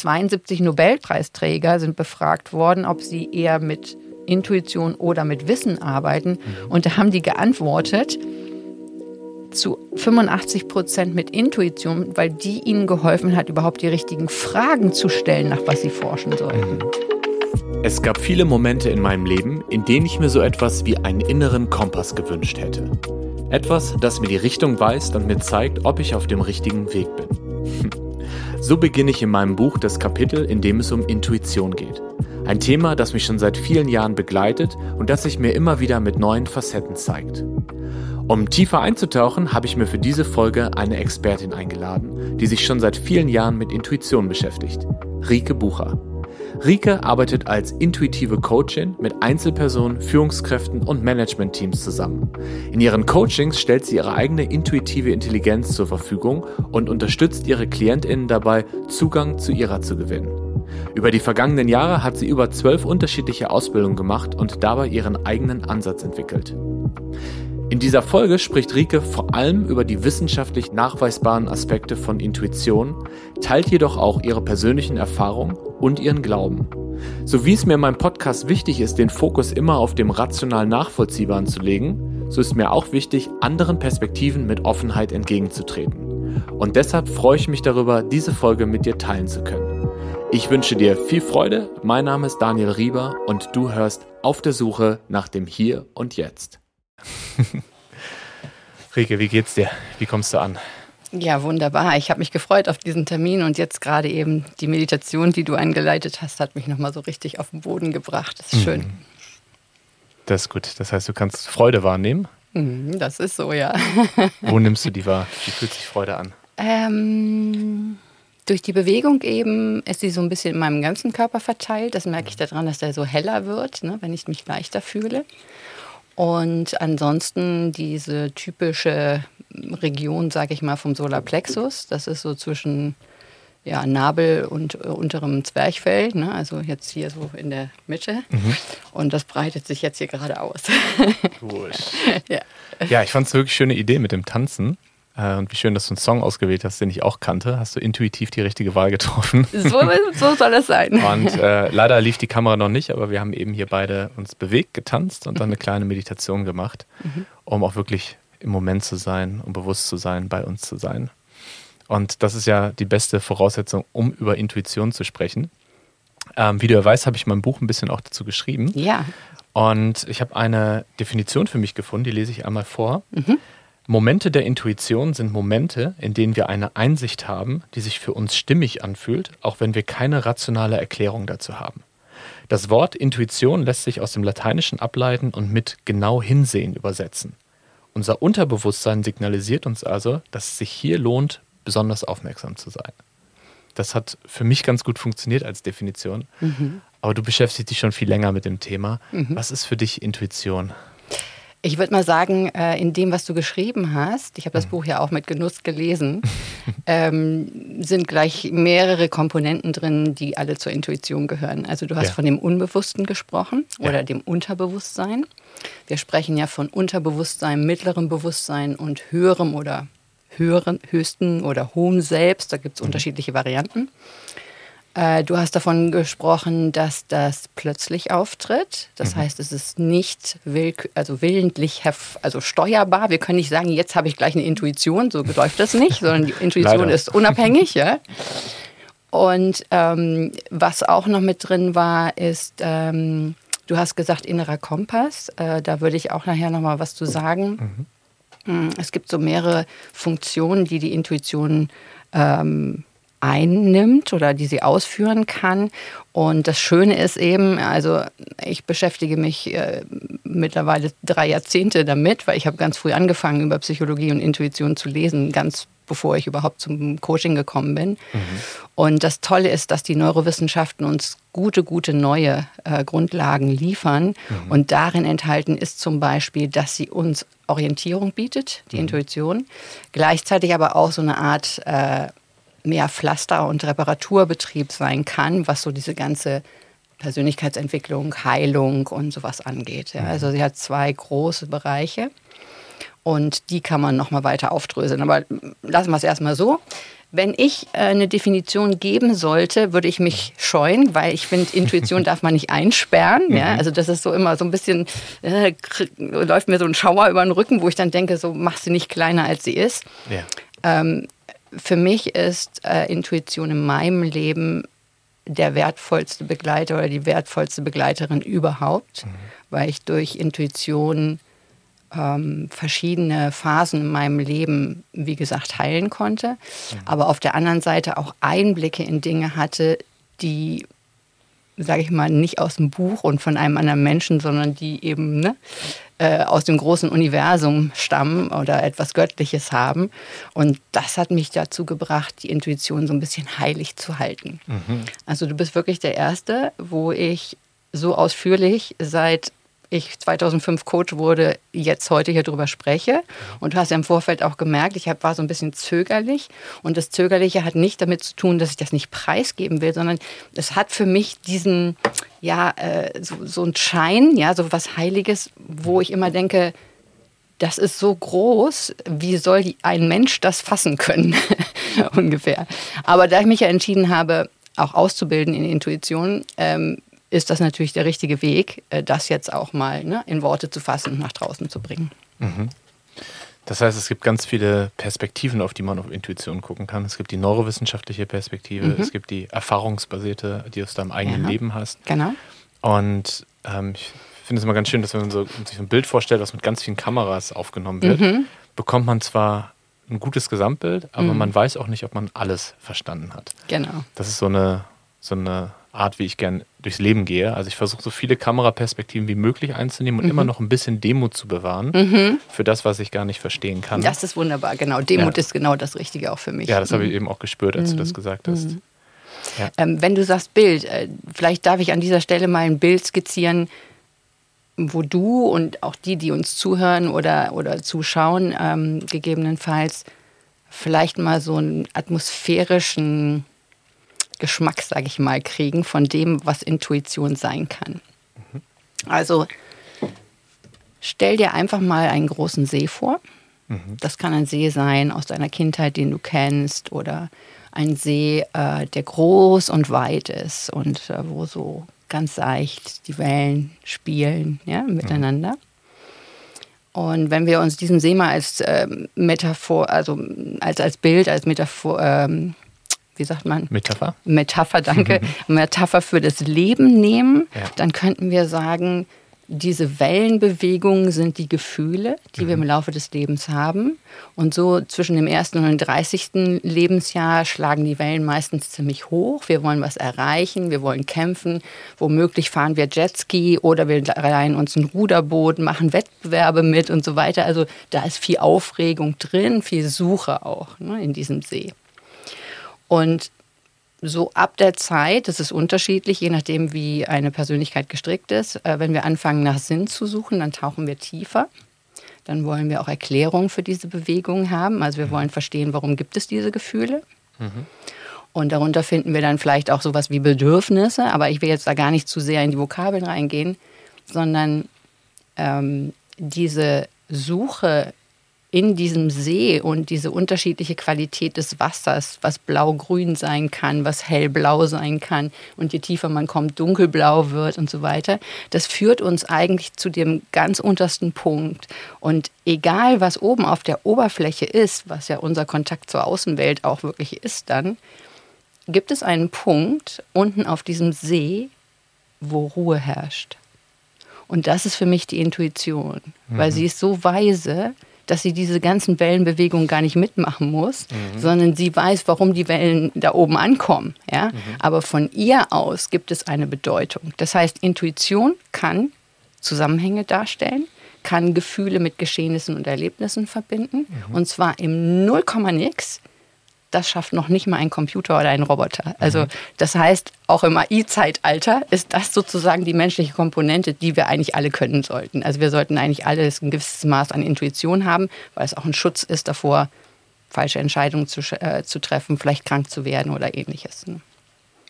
72 Nobelpreisträger sind befragt worden, ob sie eher mit Intuition oder mit Wissen arbeiten. Mhm. Und da haben die geantwortet, zu 85 Prozent mit Intuition, weil die ihnen geholfen hat, überhaupt die richtigen Fragen zu stellen, nach was sie forschen sollen. Mhm. Es gab viele Momente in meinem Leben, in denen ich mir so etwas wie einen inneren Kompass gewünscht hätte. Etwas, das mir die Richtung weist und mir zeigt, ob ich auf dem richtigen Weg bin. So beginne ich in meinem Buch das Kapitel, in dem es um Intuition geht. Ein Thema, das mich schon seit vielen Jahren begleitet und das sich mir immer wieder mit neuen Facetten zeigt. Um tiefer einzutauchen, habe ich mir für diese Folge eine Expertin eingeladen, die sich schon seit vielen Jahren mit Intuition beschäftigt. Rike Bucher. Rike arbeitet als intuitive Coachin mit Einzelpersonen, Führungskräften und Managementteams zusammen. In ihren Coachings stellt sie ihre eigene intuitive Intelligenz zur Verfügung und unterstützt ihre Klientinnen dabei, Zugang zu ihrer zu gewinnen. Über die vergangenen Jahre hat sie über zwölf unterschiedliche Ausbildungen gemacht und dabei ihren eigenen Ansatz entwickelt. In dieser Folge spricht Rike vor allem über die wissenschaftlich nachweisbaren Aspekte von Intuition, teilt jedoch auch ihre persönlichen Erfahrungen und ihren Glauben. So wie es mir in meinem Podcast wichtig ist, den Fokus immer auf dem rational Nachvollziehbaren zu legen, so ist mir auch wichtig, anderen Perspektiven mit Offenheit entgegenzutreten. Und deshalb freue ich mich darüber, diese Folge mit dir teilen zu können. Ich wünsche dir viel Freude, mein Name ist Daniel Rieber und du hörst auf der Suche nach dem Hier und Jetzt. Rike, wie geht's dir? Wie kommst du an? Ja, wunderbar. Ich habe mich gefreut auf diesen Termin und jetzt gerade eben die Meditation, die du eingeleitet hast, hat mich nochmal so richtig auf den Boden gebracht. Das ist schön. Mhm. Das ist gut. Das heißt, du kannst Freude wahrnehmen? Mhm, das ist so, ja. Wo nimmst du die wahr? Wie fühlt sich Freude an? Ähm, durch die Bewegung eben ist sie so ein bisschen in meinem ganzen Körper verteilt. Das merke ich daran, dass der so heller wird, ne, wenn ich mich leichter fühle. Und ansonsten diese typische Region, sage ich mal, vom Solarplexus, das ist so zwischen ja, Nabel und äh, unterem Zwerchfell, ne? also jetzt hier so in der Mitte. Mhm. Und das breitet sich jetzt hier gerade aus. Cool. ja. ja, ich fand es wirklich schöne Idee mit dem Tanzen. Äh, und wie schön, dass du einen Song ausgewählt hast, den ich auch kannte. Hast du intuitiv die richtige Wahl getroffen. So, so soll es sein. Und äh, leider lief die Kamera noch nicht, aber wir haben eben hier beide uns bewegt, getanzt und dann eine kleine Meditation gemacht, mhm. um auch wirklich im Moment zu sein, um bewusst zu sein, bei uns zu sein. Und das ist ja die beste Voraussetzung, um über Intuition zu sprechen. Ähm, wie du ja weißt, habe ich mein Buch ein bisschen auch dazu geschrieben. Ja. Und ich habe eine Definition für mich gefunden, die lese ich einmal vor. Mhm. Momente der Intuition sind Momente, in denen wir eine Einsicht haben, die sich für uns stimmig anfühlt, auch wenn wir keine rationale Erklärung dazu haben. Das Wort Intuition lässt sich aus dem Lateinischen ableiten und mit genau hinsehen übersetzen. Unser Unterbewusstsein signalisiert uns also, dass es sich hier lohnt, besonders aufmerksam zu sein. Das hat für mich ganz gut funktioniert als Definition. Mhm. Aber du beschäftigst dich schon viel länger mit dem Thema. Mhm. Was ist für dich Intuition? Ich würde mal sagen, äh, in dem, was du geschrieben hast, ich habe das mhm. Buch ja auch mit Genuss gelesen, ähm, sind gleich mehrere Komponenten drin, die alle zur Intuition gehören. Also du hast ja. von dem Unbewussten gesprochen oder ja. dem Unterbewusstsein. Wir sprechen ja von Unterbewusstsein, mittlerem Bewusstsein und höherem oder höheren, höchsten oder hohem Selbst. Da gibt es mhm. unterschiedliche Varianten. Äh, du hast davon gesprochen, dass das plötzlich auftritt. Das mhm. heißt, es ist nicht will, also willentlich also steuerbar. Wir können nicht sagen, jetzt habe ich gleich eine Intuition, so läuft das nicht, sondern die Intuition ist unabhängig. Ja? Und ähm, was auch noch mit drin war, ist, ähm, du hast gesagt, innerer Kompass. Äh, da würde ich auch nachher noch mal was zu sagen. Mhm. Es gibt so mehrere Funktionen, die die Intuition ähm, einnimmt oder die sie ausführen kann. Und das Schöne ist eben, also ich beschäftige mich äh, mittlerweile drei Jahrzehnte damit, weil ich habe ganz früh angefangen, über Psychologie und Intuition zu lesen, ganz bevor ich überhaupt zum Coaching gekommen bin. Mhm. Und das Tolle ist, dass die Neurowissenschaften uns gute, gute neue äh, Grundlagen liefern. Mhm. Und darin enthalten ist zum Beispiel, dass sie uns Orientierung bietet, die mhm. Intuition, gleichzeitig aber auch so eine Art äh, mehr Pflaster- und Reparaturbetrieb sein kann, was so diese ganze Persönlichkeitsentwicklung, Heilung und sowas angeht. Ja. Also sie hat zwei große Bereiche. Und die kann man nochmal weiter aufdröseln. Aber lassen wir es erstmal so. Wenn ich äh, eine Definition geben sollte, würde ich mich scheuen, weil ich finde, Intuition darf man nicht einsperren. Mhm. Ja? Also das ist so immer so ein bisschen, äh, läuft mir so ein Schauer über den Rücken, wo ich dann denke, so mach sie nicht kleiner, als sie ist. Ja. Ähm, für mich ist äh, Intuition in meinem Leben der wertvollste Begleiter oder die wertvollste Begleiterin überhaupt, mhm. weil ich durch Intuition ähm, verschiedene Phasen in meinem Leben, wie gesagt, heilen konnte, mhm. aber auf der anderen Seite auch Einblicke in Dinge hatte, die, sage ich mal, nicht aus dem Buch und von einem anderen Menschen, sondern die eben ne, äh, aus dem großen Universum stammen oder etwas Göttliches haben. Und das hat mich dazu gebracht, die Intuition so ein bisschen heilig zu halten. Mhm. Also du bist wirklich der Erste, wo ich so ausführlich seit ich 2005 Coach wurde, jetzt heute hier drüber spreche. Und du hast ja im Vorfeld auch gemerkt, ich war so ein bisschen zögerlich. Und das Zögerliche hat nicht damit zu tun, dass ich das nicht preisgeben will, sondern es hat für mich diesen, ja, äh, so, so einen Schein, ja, so was Heiliges, wo ich immer denke, das ist so groß, wie soll ein Mensch das fassen können? Ungefähr. Aber da ich mich ja entschieden habe, auch auszubilden in Intuition, ähm, ist das natürlich der richtige Weg, äh, das jetzt auch mal ne, in Worte zu fassen und nach draußen zu bringen. Mhm. Das heißt, es gibt ganz viele Perspektiven, auf die man auf Intuition gucken kann. Es gibt die neurowissenschaftliche Perspektive, mhm. es gibt die erfahrungsbasierte, die du aus deinem eigenen ja. Leben hast. Genau. Und ähm, ich finde es immer ganz schön, dass wenn man so, sich so ein Bild vorstellt, was mit ganz vielen Kameras aufgenommen wird, mhm. bekommt man zwar ein gutes Gesamtbild, aber mhm. man weiß auch nicht, ob man alles verstanden hat. Genau. Das ist so eine, so eine Art, wie ich gern durchs Leben gehe. Also ich versuche so viele Kameraperspektiven wie möglich einzunehmen und mhm. immer noch ein bisschen Demut zu bewahren mhm. für das, was ich gar nicht verstehen kann. Das ist wunderbar, genau. Demut ja. ist genau das Richtige auch für mich. Ja, das mhm. habe ich eben auch gespürt, als du das mhm. gesagt hast. Mhm. Ja. Ähm, wenn du sagst Bild, äh, vielleicht darf ich an dieser Stelle mal ein Bild skizzieren, wo du und auch die, die uns zuhören oder, oder zuschauen, ähm, gegebenenfalls vielleicht mal so einen atmosphärischen Geschmack, sage ich mal, kriegen von dem, was Intuition sein kann. Mhm. Also stell dir einfach mal einen großen See vor. Mhm. Das kann ein See sein aus deiner Kindheit, den du kennst, oder ein See, äh, der groß und weit ist und äh, wo so ganz seicht die Wellen spielen ja, miteinander. Mhm. Und wenn wir uns diesen See mal als äh, Metaphor, also als, als Bild, als Metaphor, ähm, wie sagt man? Metapher. Metapher, danke. Metapher für das Leben nehmen, ja. dann könnten wir sagen, diese Wellenbewegungen sind die Gefühle, die mhm. wir im Laufe des Lebens haben. Und so zwischen dem ersten und dem 30. Lebensjahr schlagen die Wellen meistens ziemlich hoch. Wir wollen was erreichen, wir wollen kämpfen. Womöglich fahren wir Jetski oder wir leihen uns ein Ruderboot, machen Wettbewerbe mit und so weiter. Also da ist viel Aufregung drin, viel Suche auch ne, in diesem See. Und so ab der Zeit, das ist unterschiedlich, je nachdem, wie eine Persönlichkeit gestrickt ist, äh, wenn wir anfangen nach Sinn zu suchen, dann tauchen wir tiefer. Dann wollen wir auch Erklärungen für diese Bewegungen haben. Also wir mhm. wollen verstehen, warum gibt es diese Gefühle. Mhm. Und darunter finden wir dann vielleicht auch sowas wie Bedürfnisse, aber ich will jetzt da gar nicht zu sehr in die Vokabeln reingehen, sondern ähm, diese Suche in diesem See und diese unterschiedliche Qualität des Wassers, was blau-grün sein kann, was hellblau sein kann und je tiefer man kommt, dunkelblau wird und so weiter, das führt uns eigentlich zu dem ganz untersten Punkt. Und egal, was oben auf der Oberfläche ist, was ja unser Kontakt zur Außenwelt auch wirklich ist dann, gibt es einen Punkt unten auf diesem See, wo Ruhe herrscht. Und das ist für mich die Intuition, mhm. weil sie ist so weise, dass sie diese ganzen Wellenbewegungen gar nicht mitmachen muss, mhm. sondern sie weiß, warum die Wellen da oben ankommen. Ja? Mhm. Aber von ihr aus gibt es eine Bedeutung. Das heißt, Intuition kann Zusammenhänge darstellen, kann Gefühle mit Geschehnissen und Erlebnissen verbinden. Mhm. Und zwar im Nullkomma-Nix das schafft noch nicht mal ein Computer oder ein Roboter. Also mhm. das heißt, auch im AI-Zeitalter ist das sozusagen die menschliche Komponente, die wir eigentlich alle können sollten. Also wir sollten eigentlich alle ein gewisses Maß an Intuition haben, weil es auch ein Schutz ist davor, falsche Entscheidungen zu, äh, zu treffen, vielleicht krank zu werden oder ähnliches. Ne?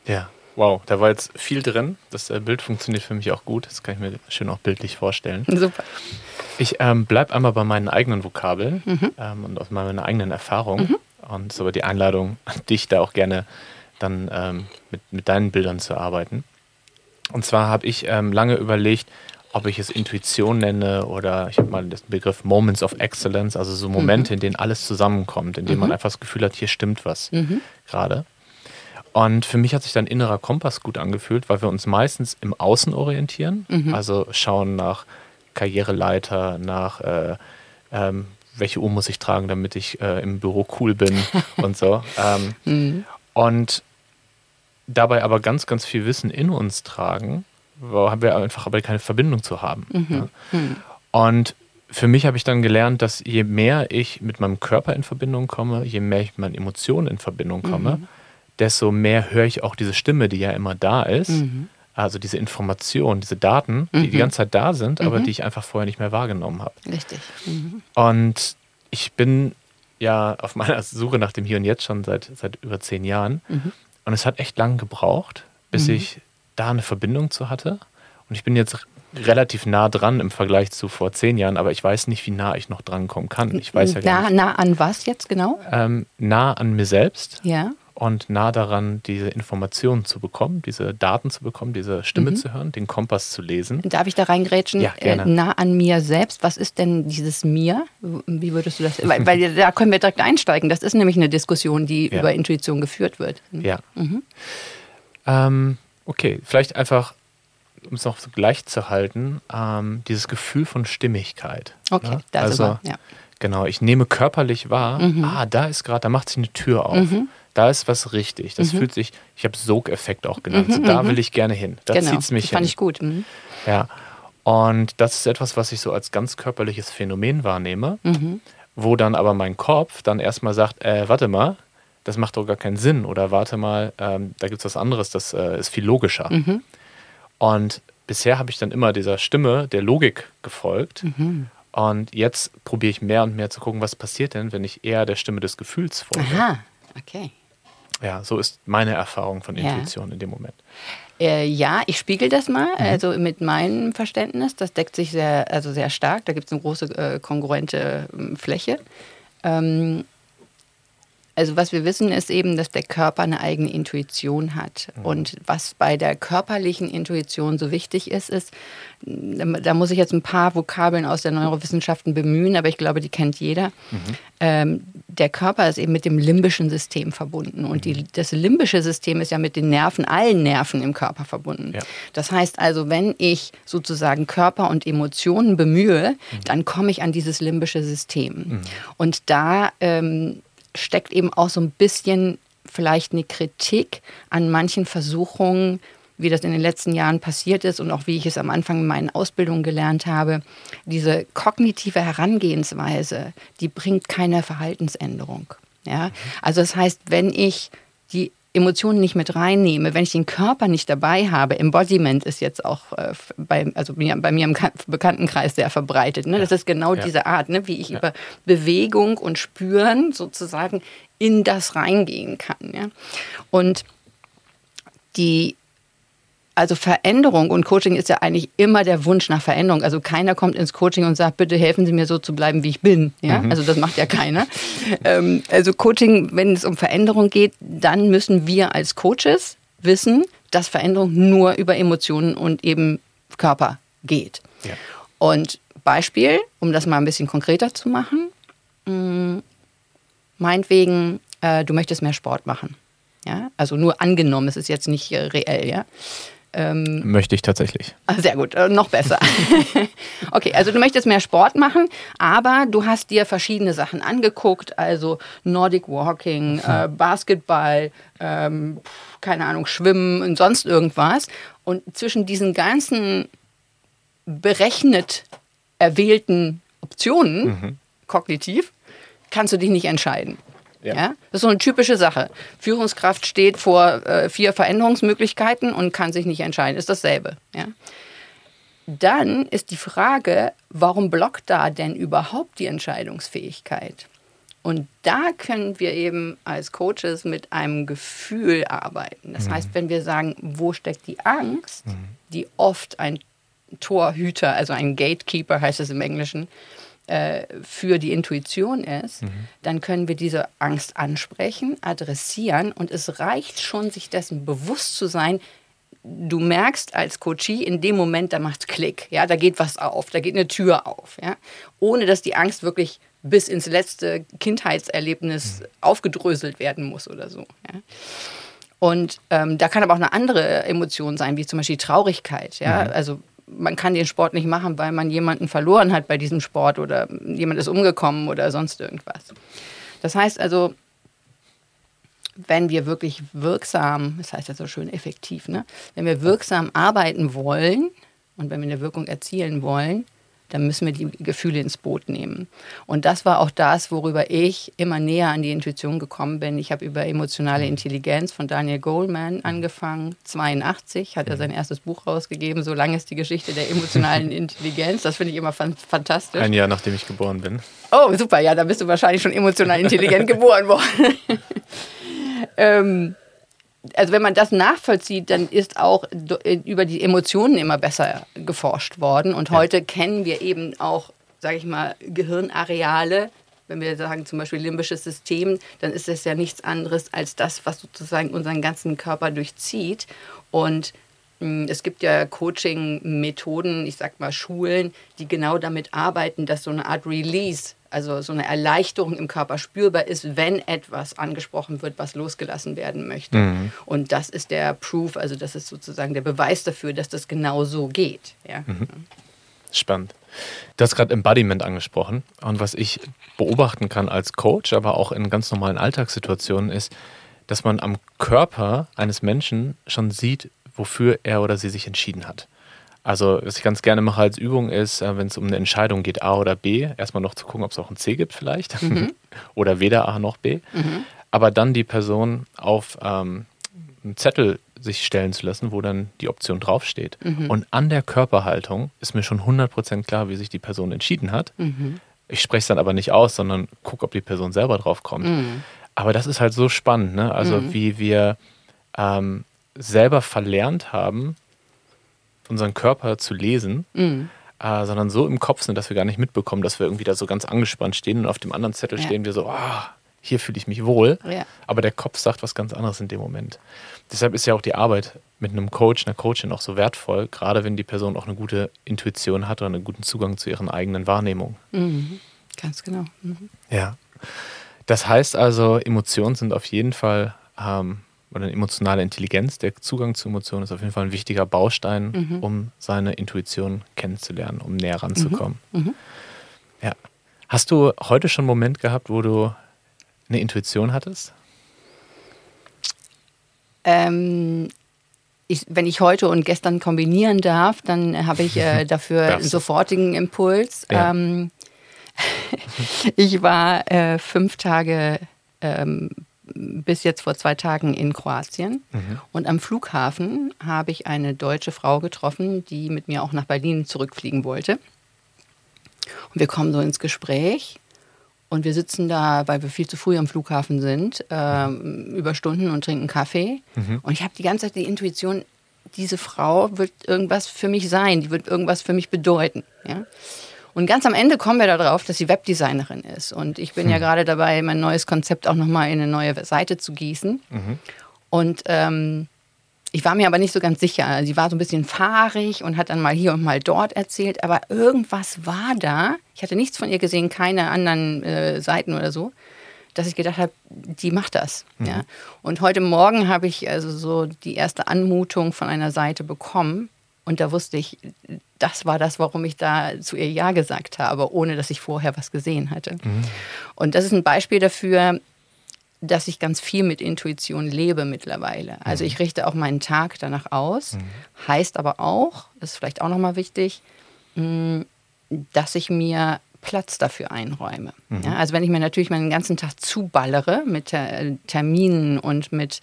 Ja. Wow, da war jetzt viel drin. Das äh, Bild funktioniert für mich auch gut. Das kann ich mir schön auch bildlich vorstellen. Super. Ich ähm, bleibe einmal bei meinen eigenen Vokabeln mhm. ähm, und aus meiner eigenen Erfahrung. Mhm. Und so die Einladung dich da auch gerne dann ähm, mit, mit deinen Bildern zu arbeiten. Und zwar habe ich ähm, lange überlegt, ob ich es Intuition nenne oder ich habe mal den Begriff Moments of Excellence, also so Momente, mhm. in denen alles zusammenkommt, in denen mhm. man einfach das Gefühl hat, hier stimmt was mhm. gerade. Und für mich hat sich dann innerer Kompass gut angefühlt, weil wir uns meistens im Außen orientieren, mhm. also schauen nach Karriereleiter, nach äh, ähm, welche Uhr muss ich tragen, damit ich äh, im Büro cool bin und so. Ähm, mhm. Und dabei aber ganz, ganz viel Wissen in uns tragen, haben wir einfach aber keine Verbindung zu haben. Mhm. Ja. Mhm. Und für mich habe ich dann gelernt, dass je mehr ich mit meinem Körper in Verbindung komme, je mehr ich mit meinen Emotionen in Verbindung komme, mhm. desto mehr höre ich auch diese Stimme, die ja immer da ist. Mhm. Also diese Informationen, diese Daten, die die mhm. ganze Zeit da sind, aber mhm. die ich einfach vorher nicht mehr wahrgenommen habe. Richtig. Und ich bin ja auf meiner Suche nach dem Hier und Jetzt schon seit, seit über zehn Jahren. Und es hat echt lang gebraucht, bis ich da eine Verbindung zu hatte. Und ich bin jetzt relativ nah dran im Vergleich zu vor zehn Jahren, aber ich weiß nicht, wie nah ich noch drankommen kann. Ich weiß ja nah, nah an was jetzt genau? Ähm, nah an mir selbst. Ja. Und nah daran, diese Informationen zu bekommen, diese Daten zu bekommen, diese Stimme mhm. zu hören, den Kompass zu lesen. Darf ich da reingrätschen? Ja, gerne. Äh, nah an mir selbst. Was ist denn dieses Mir? Wie würdest du das? weil, weil da können wir direkt einsteigen. Das ist nämlich eine Diskussion, die ja. über Intuition geführt wird. Ja. Mhm. Ähm, Okay, vielleicht einfach, um es noch so gleich zu halten, ähm, dieses Gefühl von Stimmigkeit. Okay, ne? das also, aber, ja. Genau, ich nehme körperlich wahr, mhm. ah, da ist gerade, da macht sich eine Tür auf. Mhm. Da ist was richtig. Das mhm. fühlt sich, ich habe Sogeffekt auch genannt. Mhm, so, da mhm. will ich gerne hin. Da genau, zieht es mich das fand hin. ich gut. Mhm. Ja. Und das ist etwas, was ich so als ganz körperliches Phänomen wahrnehme, wo dann aber mein Kopf dann erstmal sagt, äh, warte mal, das macht doch gar keinen Sinn. Oder warte mal, ähm, da gibt es was anderes, das äh, ist viel logischer. Mhm. Und bisher habe ich dann immer dieser Stimme der Logik gefolgt. Mhm. Und jetzt probiere ich mehr und mehr zu gucken, was passiert denn, wenn ich eher der Stimme des Gefühls folge. Aha, okay. Ja, so ist meine Erfahrung von Intuition ja. in dem Moment. Äh, ja, ich spiegel das mal, mhm. also mit meinem Verständnis. Das deckt sich sehr, also sehr stark. Da gibt es eine große äh, kongruente äh, Fläche. Ähm, also was wir wissen, ist eben, dass der Körper eine eigene Intuition hat. Mhm. Und was bei der körperlichen Intuition so wichtig ist, ist, da muss ich jetzt ein paar Vokabeln aus der Neurowissenschaften bemühen, aber ich glaube, die kennt jeder. Mhm. Ähm, der Körper ist eben mit dem limbischen System verbunden. Und die, mhm. das limbische System ist ja mit den Nerven, allen Nerven im Körper verbunden. Ja. Das heißt also, wenn ich sozusagen Körper und Emotionen bemühe, mhm. dann komme ich an dieses limbische System. Mhm. Und da ähm, steckt eben auch so ein bisschen vielleicht eine Kritik an manchen Versuchungen, wie das in den letzten Jahren passiert ist und auch wie ich es am Anfang in meinen Ausbildungen gelernt habe. Diese kognitive Herangehensweise, die bringt keine Verhaltensänderung. Ja? Also das heißt, wenn ich die Emotionen nicht mit reinnehme, wenn ich den Körper nicht dabei habe, Embodiment ist jetzt auch äh, bei, also bei mir im Bekanntenkreis sehr verbreitet. Ne? Das ist genau ja. diese Art, ne? wie ich ja. über Bewegung und Spüren sozusagen in das reingehen kann. Ja? Und die also Veränderung und Coaching ist ja eigentlich immer der Wunsch nach Veränderung. Also keiner kommt ins Coaching und sagt, bitte helfen Sie mir so zu bleiben, wie ich bin. Ja? Mhm. Also das macht ja keiner. ähm, also Coaching, wenn es um Veränderung geht, dann müssen wir als Coaches wissen, dass Veränderung nur über Emotionen und eben Körper geht. Ja. Und Beispiel, um das mal ein bisschen konkreter zu machen, mh, mm, meinetwegen, äh, du möchtest mehr Sport machen. Ja, also nur angenommen, es ist jetzt nicht äh, reell, ja. Ähm, Möchte ich tatsächlich. Ah, sehr gut, äh, noch besser. okay, also du möchtest mehr Sport machen, aber du hast dir verschiedene Sachen angeguckt, also Nordic Walking, äh, Basketball, ähm, keine Ahnung, Schwimmen und sonst irgendwas. Und zwischen diesen ganzen berechnet erwählten Optionen, mhm. kognitiv, kannst du dich nicht entscheiden. Ja. ja. Das ist so eine typische Sache. Führungskraft steht vor äh, vier Veränderungsmöglichkeiten und kann sich nicht entscheiden. Ist dasselbe. Ja. Dann ist die Frage, warum blockt da denn überhaupt die Entscheidungsfähigkeit? Und da können wir eben als Coaches mit einem Gefühl arbeiten. Das mhm. heißt, wenn wir sagen, wo steckt die Angst, mhm. die oft ein Torhüter, also ein Gatekeeper heißt es im Englischen, äh, für die Intuition ist, mhm. dann können wir diese Angst ansprechen, adressieren und es reicht schon, sich dessen bewusst zu sein, du merkst als Coachie in dem Moment, da macht Klick, ja, da geht was auf, da geht eine Tür auf, ja, ohne dass die Angst wirklich bis ins letzte Kindheitserlebnis mhm. aufgedröselt werden muss oder so. Ja. Und ähm, da kann aber auch eine andere Emotion sein, wie zum Beispiel Traurigkeit. Ja? Mhm. Also man kann den Sport nicht machen, weil man jemanden verloren hat bei diesem Sport oder jemand ist umgekommen oder sonst irgendwas. Das heißt also, wenn wir wirklich wirksam, das heißt ja so schön effektiv, ne? wenn wir wirksam arbeiten wollen und wenn wir eine Wirkung erzielen wollen, dann müssen wir die Gefühle ins Boot nehmen. Und das war auch das, worüber ich immer näher an die Intuition gekommen bin. Ich habe über emotionale Intelligenz von Daniel Goleman angefangen. 82 hat er sein erstes Buch rausgegeben. So lange ist die Geschichte der emotionalen Intelligenz. Das finde ich immer fantastisch. Ein Jahr nachdem ich geboren bin. Oh, super. Ja, da bist du wahrscheinlich schon emotional intelligent geboren worden. ähm, also wenn man das nachvollzieht, dann ist auch äh, über die Emotionen immer besser geforscht worden. Und heute kennen wir eben auch, sage ich mal, Gehirnareale. Wenn wir sagen zum Beispiel limbisches System, dann ist das ja nichts anderes als das, was sozusagen unseren ganzen Körper durchzieht. Und hm, es gibt ja Coaching-Methoden, ich sag mal Schulen, die genau damit arbeiten, dass so eine Art Release also so eine Erleichterung im Körper spürbar ist, wenn etwas angesprochen wird, was losgelassen werden möchte. Mhm. Und das ist der Proof, also das ist sozusagen der Beweis dafür, dass das genau so geht. Ja. Mhm. Spannend. Du hast gerade Embodiment angesprochen. Und was ich beobachten kann als Coach, aber auch in ganz normalen Alltagssituationen, ist, dass man am Körper eines Menschen schon sieht, wofür er oder sie sich entschieden hat. Also, was ich ganz gerne mache als Übung ist, äh, wenn es um eine Entscheidung geht, A oder B, erstmal noch zu gucken, ob es auch ein C gibt vielleicht. Mhm. oder weder A noch B. Mhm. Aber dann die Person auf ähm, einen Zettel sich stellen zu lassen, wo dann die Option draufsteht. Mhm. Und an der Körperhaltung ist mir schon 100% klar, wie sich die Person entschieden hat. Mhm. Ich spreche es dann aber nicht aus, sondern gucke, ob die Person selber drauf kommt. Mhm. Aber das ist halt so spannend, ne? Also, mhm. wie wir ähm, selber verlernt haben, unseren Körper zu lesen, mhm. äh, sondern so im Kopf sind, dass wir gar nicht mitbekommen, dass wir irgendwie da so ganz angespannt stehen und auf dem anderen Zettel ja. stehen wir so, oh, hier fühle ich mich wohl. Ja. Aber der Kopf sagt was ganz anderes in dem Moment. Deshalb ist ja auch die Arbeit mit einem Coach, einer Coachin auch so wertvoll, gerade wenn die Person auch eine gute Intuition hat oder einen guten Zugang zu ihren eigenen Wahrnehmungen. Mhm. Ganz genau. Mhm. Ja. Das heißt also, Emotionen sind auf jeden Fall ähm, oder eine emotionale Intelligenz, der Zugang zu Emotionen ist auf jeden Fall ein wichtiger Baustein, mhm. um seine Intuition kennenzulernen, um näher ranzukommen. Mhm. Mhm. Ja. Hast du heute schon einen Moment gehabt, wo du eine Intuition hattest? Ähm, ich, wenn ich heute und gestern kombinieren darf, dann habe ich äh, dafür einen sofortigen Impuls. Ja. Ähm, ich war äh, fünf Tage ähm, bis jetzt vor zwei Tagen in Kroatien. Mhm. Und am Flughafen habe ich eine deutsche Frau getroffen, die mit mir auch nach Berlin zurückfliegen wollte. Und wir kommen so ins Gespräch. Und wir sitzen da, weil wir viel zu früh am Flughafen sind, äh, über Stunden und trinken Kaffee. Mhm. Und ich habe die ganze Zeit die Intuition, diese Frau wird irgendwas für mich sein, die wird irgendwas für mich bedeuten. Ja? Und ganz am Ende kommen wir darauf, dass sie Webdesignerin ist. Und ich bin hm. ja gerade dabei, mein neues Konzept auch nochmal in eine neue Seite zu gießen. Mhm. Und ähm, ich war mir aber nicht so ganz sicher. Sie war so ein bisschen fahrig und hat dann mal hier und mal dort erzählt. Aber irgendwas war da. Ich hatte nichts von ihr gesehen, keine anderen äh, Seiten oder so, dass ich gedacht habe, die macht das. Mhm. Ja. Und heute Morgen habe ich also so die erste Anmutung von einer Seite bekommen. Und da wusste ich, das war das, warum ich da zu ihr Ja gesagt habe, ohne dass ich vorher was gesehen hatte. Mhm. Und das ist ein Beispiel dafür, dass ich ganz viel mit Intuition lebe mittlerweile. Also mhm. ich richte auch meinen Tag danach aus. Mhm. Heißt aber auch, das ist vielleicht auch nochmal wichtig, mm, dass ich mir Platz dafür einräume. Mhm. Ja, also wenn ich mir natürlich meinen ganzen Tag zuballere mit Terminen und mit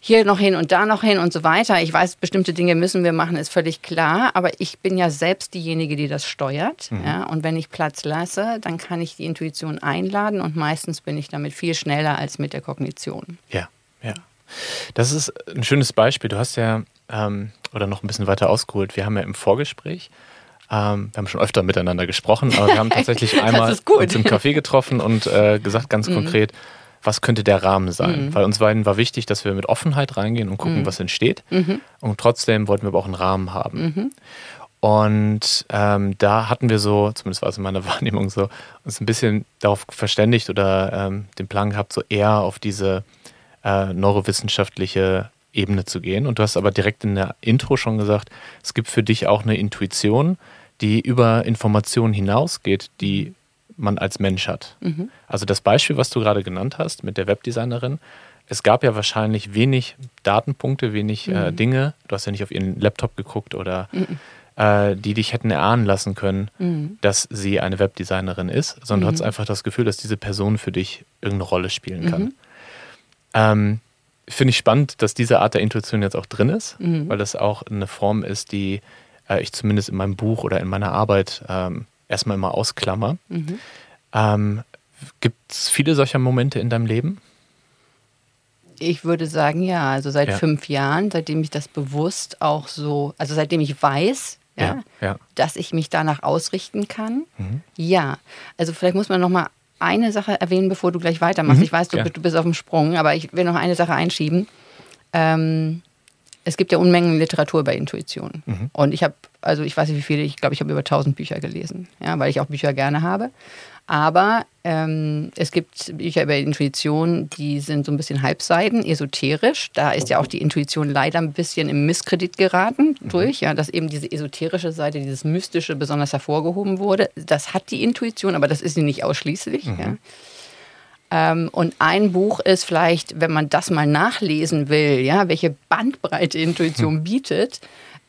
hier noch hin und da noch hin und so weiter. Ich weiß, bestimmte Dinge müssen wir machen, ist völlig klar. Aber ich bin ja selbst diejenige, die das steuert. Mhm. Ja? Und wenn ich Platz lasse, dann kann ich die Intuition einladen und meistens bin ich damit viel schneller als mit der Kognition. Ja, ja. Das ist ein schönes Beispiel. Du hast ja, ähm, oder noch ein bisschen weiter ausgeholt, wir haben ja im Vorgespräch ähm, wir haben schon öfter miteinander gesprochen, aber wir haben tatsächlich einmal uns im Café getroffen und äh, gesagt ganz mhm. konkret, was könnte der Rahmen sein? Mhm. Weil uns beiden war wichtig, dass wir mit Offenheit reingehen und gucken, mhm. was entsteht. Mhm. Und trotzdem wollten wir aber auch einen Rahmen haben. Mhm. Und ähm, da hatten wir so, zumindest war es in meiner Wahrnehmung so, uns ein bisschen darauf verständigt oder ähm, den Plan gehabt, so eher auf diese äh, neurowissenschaftliche Ebene zu gehen. Und du hast aber direkt in der Intro schon gesagt, es gibt für dich auch eine Intuition, die über Informationen hinausgeht, die man als Mensch hat. Mhm. Also das Beispiel, was du gerade genannt hast mit der Webdesignerin, es gab ja wahrscheinlich wenig Datenpunkte, wenig äh, mhm. äh, Dinge. Du hast ja nicht auf ihren Laptop geguckt oder mhm. äh, die dich hätten erahnen lassen können, mhm. dass sie eine Webdesignerin ist, sondern du hattest mhm. einfach das Gefühl, dass diese Person für dich irgendeine Rolle spielen kann. Mhm. Ähm, Finde ich spannend, dass diese Art der Intuition jetzt auch drin ist, weil das auch eine Form ist, die äh, ich zumindest in meinem Buch oder in meiner Arbeit ähm, erstmal immer ausklammer. Mhm. Ähm, Gibt es viele solcher Momente in deinem Leben? Ich würde sagen, ja. Also seit ja. fünf Jahren, seitdem ich das bewusst auch so, also seitdem ich weiß, ja, ja, ja. dass ich mich danach ausrichten kann. Mhm. Ja. Also vielleicht muss man noch mal eine Sache erwähnen, bevor du gleich weitermachst. Mhm. Ich weiß, du, du, bist auf dem Sprung, aber ich will noch eine Sache einschieben. Ähm, es gibt ja Unmengen Literatur über Intuition. Mhm. Und ich habe, also ich weiß nicht wie viele, ich glaube, ich habe über 1000 Bücher gelesen, ja, weil ich auch Bücher gerne habe. Aber ähm, es gibt Bücher über Intuition, die sind so ein bisschen halbseiden, esoterisch. Da ist ja auch die Intuition leider ein bisschen im Misskredit geraten mhm. durch, ja, dass eben diese esoterische Seite, dieses Mystische besonders hervorgehoben wurde. Das hat die Intuition, aber das ist sie nicht ausschließlich. Mhm. Ja. Ähm, und ein Buch ist vielleicht, wenn man das mal nachlesen will, ja, welche Bandbreite Intuition hm. bietet,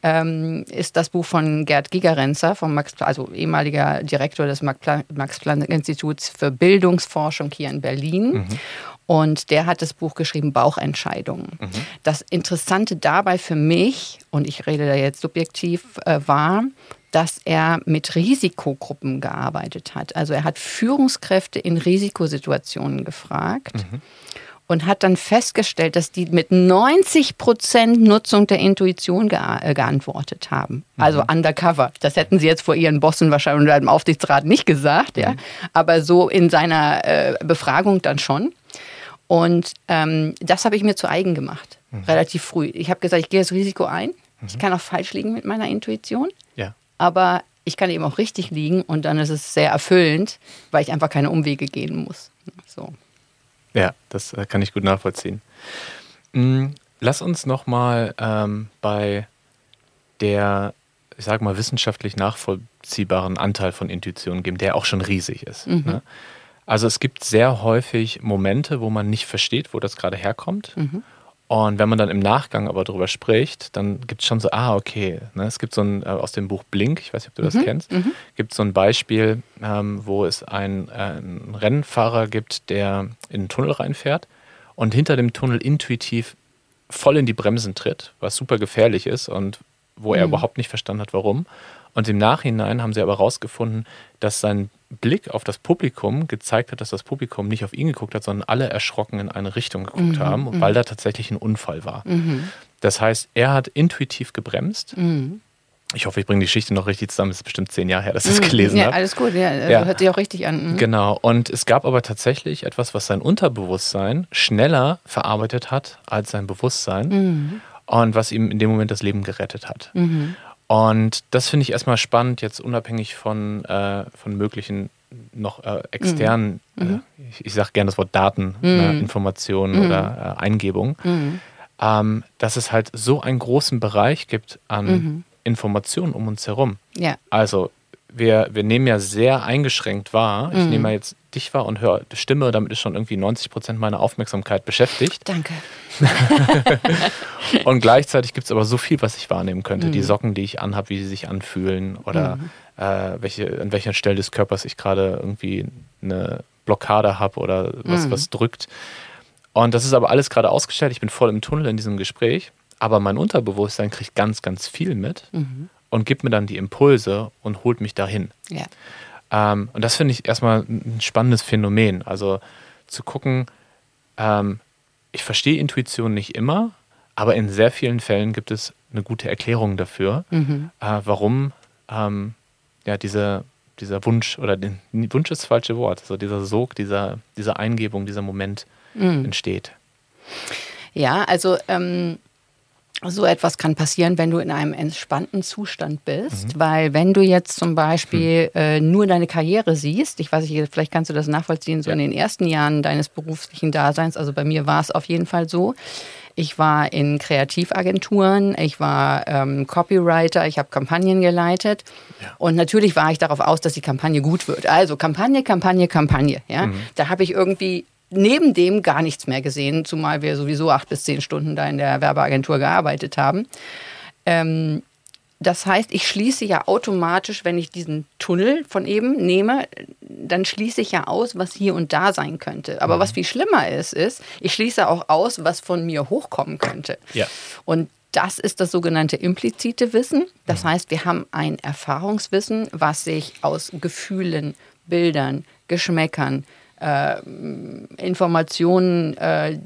ähm, ist das Buch von Gerd Gigerenzer, vom Max, also ehemaliger Direktor des Max-Planck-Instituts für Bildungsforschung hier in Berlin. Mhm. Und der hat das Buch geschrieben, Bauchentscheidungen. Mhm. Das Interessante dabei für mich, und ich rede da jetzt subjektiv, äh, war, dass er mit Risikogruppen gearbeitet hat. Also er hat Führungskräfte in Risikosituationen gefragt. Mhm. Und hat dann festgestellt, dass die mit 90 Prozent Nutzung der Intuition ge äh, geantwortet haben. Mhm. Also undercover. Das hätten sie jetzt vor ihren Bossen wahrscheinlich oder im Aufsichtsrat nicht gesagt, mhm. ja. Aber so in seiner äh, Befragung dann schon. Und ähm, das habe ich mir zu eigen gemacht, mhm. relativ früh. Ich habe gesagt, ich gehe das Risiko ein. Ich mhm. kann auch falsch liegen mit meiner Intuition. Aber ich kann eben auch richtig liegen und dann ist es sehr erfüllend, weil ich einfach keine Umwege gehen muss. So. Ja, das äh, kann ich gut nachvollziehen. Hm, lass uns nochmal ähm, bei der, ich sage mal, wissenschaftlich nachvollziehbaren Anteil von Intuition geben, der auch schon riesig ist. Mhm. Ne? Also es gibt sehr häufig Momente, wo man nicht versteht, wo das gerade herkommt. Mhm. Und wenn man dann im Nachgang aber darüber spricht, dann gibt es schon so, ah, okay, ne, es gibt so ein, äh, aus dem Buch Blink, ich weiß nicht, ob du das mhm, kennst, mhm. gibt so ein Beispiel, ähm, wo es einen, äh, einen Rennfahrer gibt, der in den Tunnel reinfährt und hinter dem Tunnel intuitiv voll in die Bremsen tritt, was super gefährlich ist und wo er mhm. überhaupt nicht verstanden hat, warum. Und im Nachhinein haben sie aber herausgefunden, dass sein Blick auf das Publikum gezeigt hat, dass das Publikum nicht auf ihn geguckt hat, sondern alle erschrocken in eine Richtung geguckt mhm. haben, mhm. weil da tatsächlich ein Unfall war. Mhm. Das heißt, er hat intuitiv gebremst. Mhm. Ich hoffe, ich bringe die Geschichte noch richtig zusammen. Es ist bestimmt zehn Jahre her, dass ich das mhm. gelesen ja, habe. Alles gut, ja, also ja. hört sich auch richtig an. Mhm. Genau. Und es gab aber tatsächlich etwas, was sein Unterbewusstsein schneller verarbeitet hat als sein Bewusstsein und was ihm in dem Moment das Leben gerettet hat. Und das finde ich erstmal spannend, jetzt unabhängig von, äh, von möglichen noch äh, externen, mhm. äh, ich, ich sage gerne das Wort Daten, mhm. ne, Informationen mhm. oder äh, Eingebungen, mhm. ähm, dass es halt so einen großen Bereich gibt an mhm. Informationen um uns herum. Ja. Also wir, wir nehmen ja sehr eingeschränkt wahr. Ich mhm. nehme ja jetzt dich wahr und höre die Stimme, damit ist schon irgendwie 90 Prozent meiner Aufmerksamkeit beschäftigt. Danke. und gleichzeitig gibt es aber so viel, was ich wahrnehmen könnte. Mhm. Die Socken, die ich anhabe, wie sie sich anfühlen oder mhm. äh, welche, an welcher Stelle des Körpers ich gerade irgendwie eine Blockade habe oder was, mhm. was drückt. Und das ist aber alles gerade ausgestellt. Ich bin voll im Tunnel in diesem Gespräch. Aber mein Unterbewusstsein kriegt ganz, ganz viel mit mhm. Und gibt mir dann die Impulse und holt mich dahin. Ja. Ähm, und das finde ich erstmal ein spannendes Phänomen. Also zu gucken, ähm, ich verstehe Intuition nicht immer, aber in sehr vielen Fällen gibt es eine gute Erklärung dafür, mhm. äh, warum ähm, ja, diese, dieser Wunsch, oder den, Wunsch ist das falsche Wort, so dieser Sog, dieser, diese Eingebung, dieser Moment mhm. entsteht. Ja, also ähm, so etwas kann passieren, wenn du in einem entspannten Zustand bist, mhm. weil wenn du jetzt zum Beispiel mhm. äh, nur deine Karriere siehst, ich weiß nicht, vielleicht kannst du das nachvollziehen, so ja. in den ersten Jahren deines beruflichen Daseins, also bei mir war es auf jeden Fall so, ich war in Kreativagenturen, ich war ähm, Copywriter, ich habe Kampagnen geleitet. Ja. Und natürlich war ich darauf aus, dass die Kampagne gut wird. Also Kampagne, Kampagne, Kampagne. Ja? Mhm. Da habe ich irgendwie neben dem gar nichts mehr gesehen, zumal wir sowieso acht bis zehn Stunden da in der Werbeagentur gearbeitet haben. Ähm, das heißt, ich schließe ja automatisch, wenn ich diesen Tunnel von eben nehme, dann schließe ich ja aus, was hier und da sein könnte. Aber mhm. was viel schlimmer ist, ist, ich schließe auch aus, was von mir hochkommen könnte. Ja. Und das ist das sogenannte implizite Wissen. Das mhm. heißt, wir haben ein Erfahrungswissen, was sich aus Gefühlen, Bildern, Geschmäckern, äh, Informationen, äh,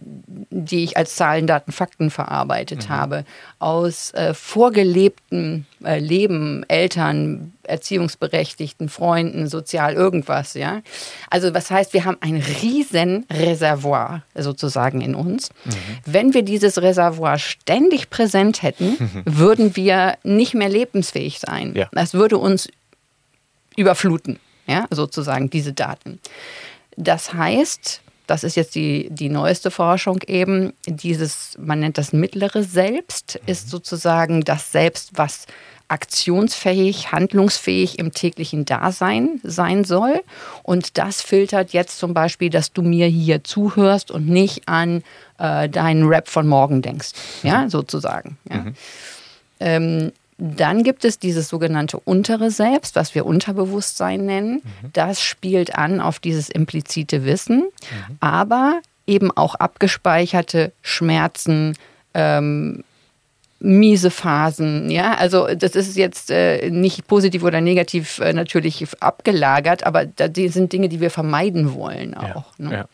die ich als Zahlen, Daten, Fakten verarbeitet mhm. habe, aus äh, vorgelebtem äh, Leben, Eltern, Erziehungsberechtigten, Freunden, sozial irgendwas, ja. Also was heißt, wir haben ein riesen Reservoir sozusagen in uns. Mhm. Wenn wir dieses Reservoir ständig präsent hätten, mhm. würden wir nicht mehr lebensfähig sein. Ja. Das würde uns überfluten, ja, sozusagen diese Daten. Das heißt, das ist jetzt die, die neueste Forschung eben, dieses, man nennt das mittlere Selbst, ist sozusagen das Selbst, was aktionsfähig, handlungsfähig im täglichen Dasein sein soll. Und das filtert jetzt zum Beispiel, dass du mir hier zuhörst und nicht an äh, deinen Rap von morgen denkst, ja, sozusagen. Ja. Mhm. Ähm, dann gibt es dieses sogenannte untere Selbst, was wir Unterbewusstsein nennen. Mhm. Das spielt an auf dieses implizite Wissen, mhm. aber eben auch abgespeicherte Schmerzen, ähm, miese Phasen, ja, also das ist jetzt äh, nicht positiv oder negativ äh, natürlich abgelagert, aber da, die sind Dinge, die wir vermeiden wollen auch. Ja, ne? ja.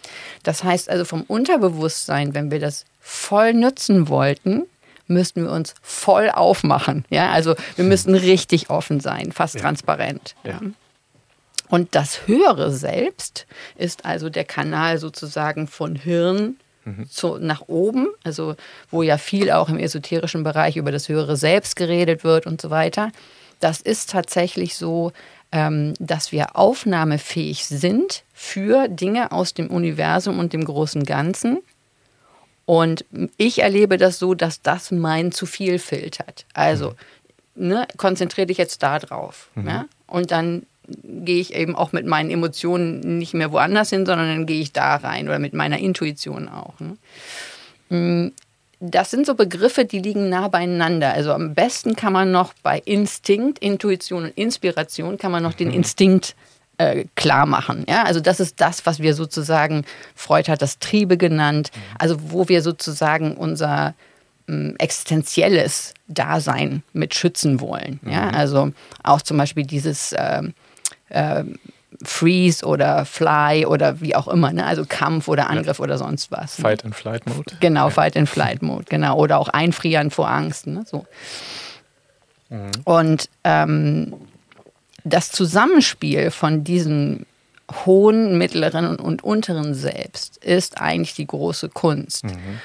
Das heißt also vom Unterbewusstsein, wenn wir das voll nutzen wollten, müssten wir uns voll aufmachen. Ja, also wir müssen richtig offen sein, fast ja. transparent. Ja. Und das höhere Selbst ist also der Kanal sozusagen von Hirn mhm. zu, nach oben, also wo ja viel auch im esoterischen Bereich über das höhere Selbst geredet wird und so weiter. Das ist tatsächlich so, ähm, dass wir aufnahmefähig sind für Dinge aus dem Universum und dem großen Ganzen und ich erlebe das so, dass das mein zu viel filtert. Also, mhm. ne, konzentriere dich jetzt da drauf. Mhm. Ja? Und dann gehe ich eben auch mit meinen Emotionen nicht mehr woanders hin, sondern dann gehe ich da rein oder mit meiner Intuition auch. Ne? Mm, das sind so Begriffe, die liegen nah beieinander. Also am besten kann man noch bei Instinkt, Intuition und Inspiration kann man noch den mhm. Instinkt äh, klar machen. Ja? Also das ist das, was wir sozusagen, Freud hat das Triebe genannt, mhm. also wo wir sozusagen unser ähm, existenzielles Dasein mit schützen wollen. Ja? Mhm. Also auch zum Beispiel dieses äh, äh, Freeze oder Fly oder wie auch immer, ne? also Kampf oder Angriff ja. oder sonst was. Ne? Fight and Flight Mode. Genau, ja. Fight and Flight Mode, genau. Oder auch Einfrieren vor Angst. Ne? So. Mhm. Und ähm, das Zusammenspiel von diesem hohen, mittleren und unteren Selbst ist eigentlich die große Kunst. Mhm.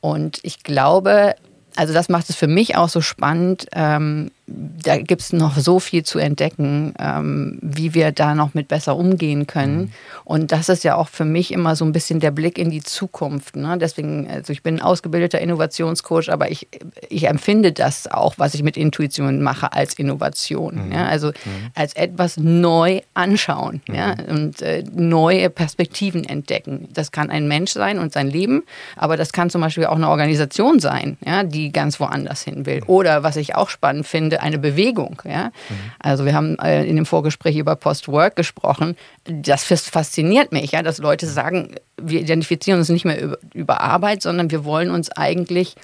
Und ich glaube, also das macht es für mich auch so spannend. Ähm, da gibt es noch so viel zu entdecken, ähm, wie wir da noch mit besser umgehen können. Mhm. Und das ist ja auch für mich immer so ein bisschen der Blick in die Zukunft. Ne? Deswegen, also ich bin ein ausgebildeter Innovationscoach, aber ich, ich empfinde das auch, was ich mit Intuition mache, als Innovation. Mhm. Ja? Also mhm. als etwas neu anschauen ja? Mhm. und äh, neue Perspektiven entdecken. Das kann ein Mensch sein und sein Leben, aber das kann zum Beispiel auch eine Organisation sein, ja? die ganz woanders hin will. Mhm. Oder was ich auch spannend finde, Grunde eine Bewegung. Ja? Mhm. Also wir haben äh, in dem Vorgespräch über Post-Work gesprochen. Das fasziniert mich, ja, dass Leute sagen, wir identifizieren uns nicht mehr über, über Arbeit, sondern wir wollen uns eigentlich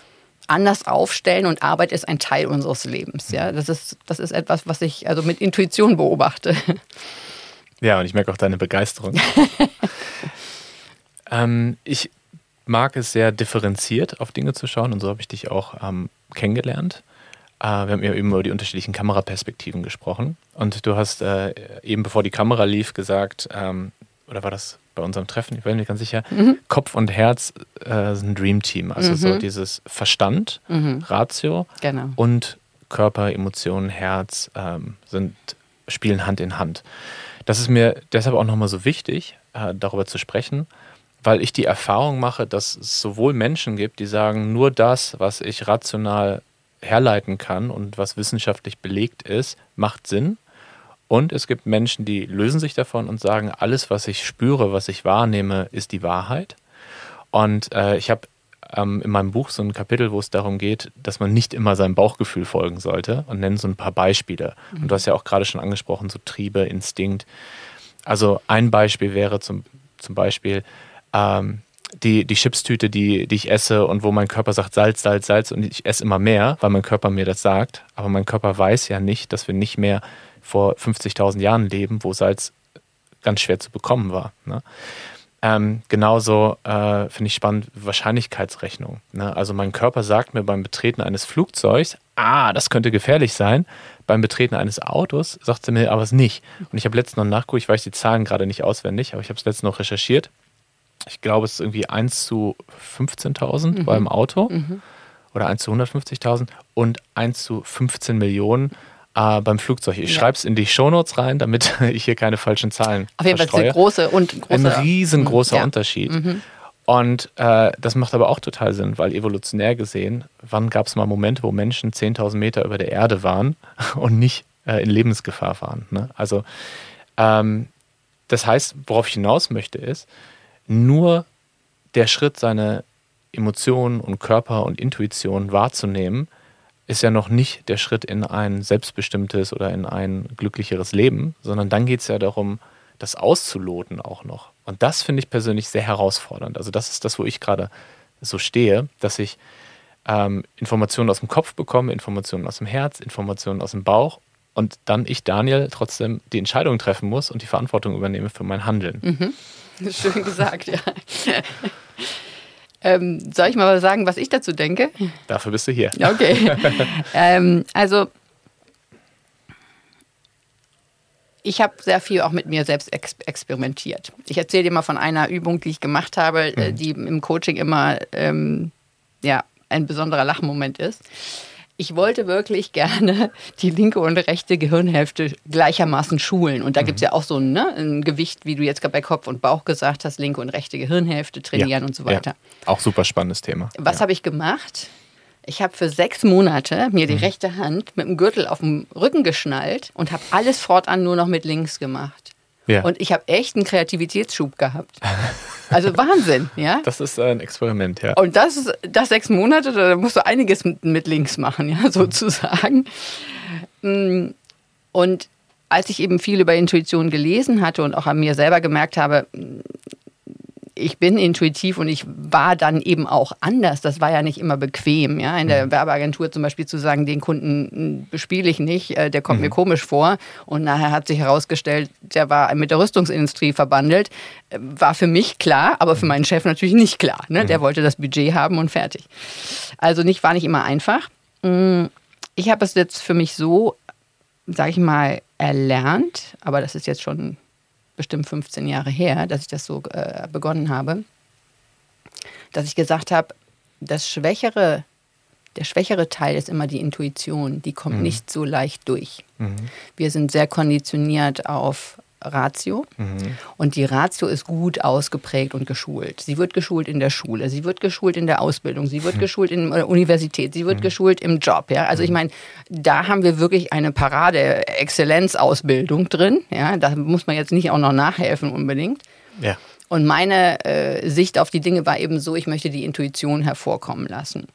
anders aufstellen und Arbeit ist ein Teil unseres Lebens. Ja? Das, ist, das ist etwas, was ich also mit Intuition beobachte. Ja, und ich merke auch deine Begeisterung. ähm, ich mag es sehr differenziert auf Dinge zu schauen und so habe ich dich auch ähm, kennengelernt. Äh, wir haben ja eben über die unterschiedlichen Kameraperspektiven gesprochen und du hast äh, eben bevor die Kamera lief gesagt, ähm, oder war das bei unserem Treffen, ich bin mir ganz sicher, mhm. Kopf und Herz äh, sind ein Dream Team. Also mhm. so dieses Verstand, mhm. Ratio genau. und Körper, Emotionen, Herz ähm, sind, spielen Hand in Hand. Das ist mir deshalb auch nochmal so wichtig, äh, darüber zu sprechen, weil ich die Erfahrung mache, dass es sowohl Menschen gibt, die sagen, nur das, was ich rational herleiten kann und was wissenschaftlich belegt ist, macht Sinn. Und es gibt Menschen, die lösen sich davon und sagen, alles, was ich spüre, was ich wahrnehme, ist die Wahrheit. Und äh, ich habe ähm, in meinem Buch so ein Kapitel, wo es darum geht, dass man nicht immer seinem Bauchgefühl folgen sollte und nenne so ein paar Beispiele. Und du hast ja auch gerade schon angesprochen, so Triebe, Instinkt. Also ein Beispiel wäre zum, zum Beispiel ähm, die, die Chipstüte, die, die ich esse und wo mein Körper sagt Salz, Salz, Salz und ich esse immer mehr, weil mein Körper mir das sagt. Aber mein Körper weiß ja nicht, dass wir nicht mehr vor 50.000 Jahren leben, wo Salz ganz schwer zu bekommen war. Ne? Ähm, genauso äh, finde ich spannend Wahrscheinlichkeitsrechnung. Ne? Also mein Körper sagt mir beim Betreten eines Flugzeugs, ah, das könnte gefährlich sein. Beim Betreten eines Autos sagt sie mir aber es nicht. Und ich habe letztens noch nachgeguckt, ich weiß die Zahlen gerade nicht auswendig, aber ich habe es letztens noch recherchiert. Ich glaube, es ist irgendwie 1 zu 15.000 mhm. beim Auto mhm. oder 1 zu 150.000 und 1 zu 15 Millionen äh, beim Flugzeug. Ich ja. schreibe es in die Shownotes rein, damit ich hier keine falschen Zahlen Auf jeden Fall eine große und große, ein riesengroßer ja. Unterschied. Mhm. Und äh, das macht aber auch total Sinn, weil evolutionär gesehen, wann gab es mal Momente, wo Menschen 10.000 Meter über der Erde waren und nicht äh, in Lebensgefahr waren? Ne? Also ähm, das heißt, worauf ich hinaus möchte, ist, nur der Schritt, seine Emotionen und Körper und Intuition wahrzunehmen, ist ja noch nicht der Schritt in ein selbstbestimmtes oder in ein glücklicheres Leben, sondern dann geht es ja darum, das auszuloten auch noch. Und das finde ich persönlich sehr herausfordernd. Also das ist das, wo ich gerade so stehe, dass ich ähm, Informationen aus dem Kopf bekomme, Informationen aus dem Herz, Informationen aus dem Bauch und dann ich, Daniel, trotzdem die Entscheidung treffen muss und die Verantwortung übernehme für mein Handeln. Mhm. Schön gesagt, ja. Ähm, soll ich mal sagen, was ich dazu denke? Dafür bist du hier. Okay. ähm, also, ich habe sehr viel auch mit mir selbst ex experimentiert. Ich erzähle dir mal von einer Übung, die ich gemacht habe, äh, mhm. die im Coaching immer ähm, ja, ein besonderer Lachmoment ist ich wollte wirklich gerne die linke und rechte Gehirnhälfte gleichermaßen schulen. Und da mhm. gibt es ja auch so ein, ne, ein, Gewicht, wie du jetzt gerade bei Kopf und Bauch gesagt hast, linke und rechte Gehirnhälfte trainieren ja, und so weiter. Ja. Auch super spannendes Thema. Was ja. habe ich gemacht? Ich habe für sechs Monate mir die mhm. rechte Hand mit dem Gürtel auf dem Rücken geschnallt und habe alles fortan nur noch mit links gemacht. Ja. Und ich habe echt einen Kreativitätsschub gehabt. Also Wahnsinn, ja. Das ist ein Experiment, ja. Und das ist das sechs Monate, da musst du einiges mit, mit links machen, ja, sozusagen. Mm, und als ich eben viel über Intuition gelesen hatte und auch an mir selber gemerkt habe, ich bin intuitiv und ich war dann eben auch anders. Das war ja nicht immer bequem. Ja? In der mhm. Werbeagentur zum Beispiel zu sagen, den Kunden bespiele ich nicht, äh, der kommt mhm. mir komisch vor. Und nachher hat sich herausgestellt, der war mit der Rüstungsindustrie verbandelt. Äh, war für mich klar, aber für mhm. meinen Chef natürlich nicht klar. Ne? Der mhm. wollte das Budget haben und fertig. Also nicht, war nicht immer einfach. Mm, ich habe es jetzt für mich so, sage ich mal, erlernt, aber das ist jetzt schon bestimmt 15 Jahre her, dass ich das so äh, begonnen habe, dass ich gesagt habe, das schwächere, der schwächere Teil ist immer die Intuition, die kommt mhm. nicht so leicht durch. Mhm. Wir sind sehr konditioniert auf Ratio. Mhm. Und die Ratio ist gut ausgeprägt und geschult. Sie wird geschult in der Schule, sie wird geschult in der Ausbildung, sie wird mhm. geschult in der Universität, sie wird mhm. geschult im Job. Ja? Also ich mhm. meine, da haben wir wirklich eine Parade-Exzellenzausbildung drin. Ja? Da muss man jetzt nicht auch noch nachhelfen unbedingt. Ja. Und meine äh, Sicht auf die Dinge war eben so, ich möchte die Intuition hervorkommen lassen.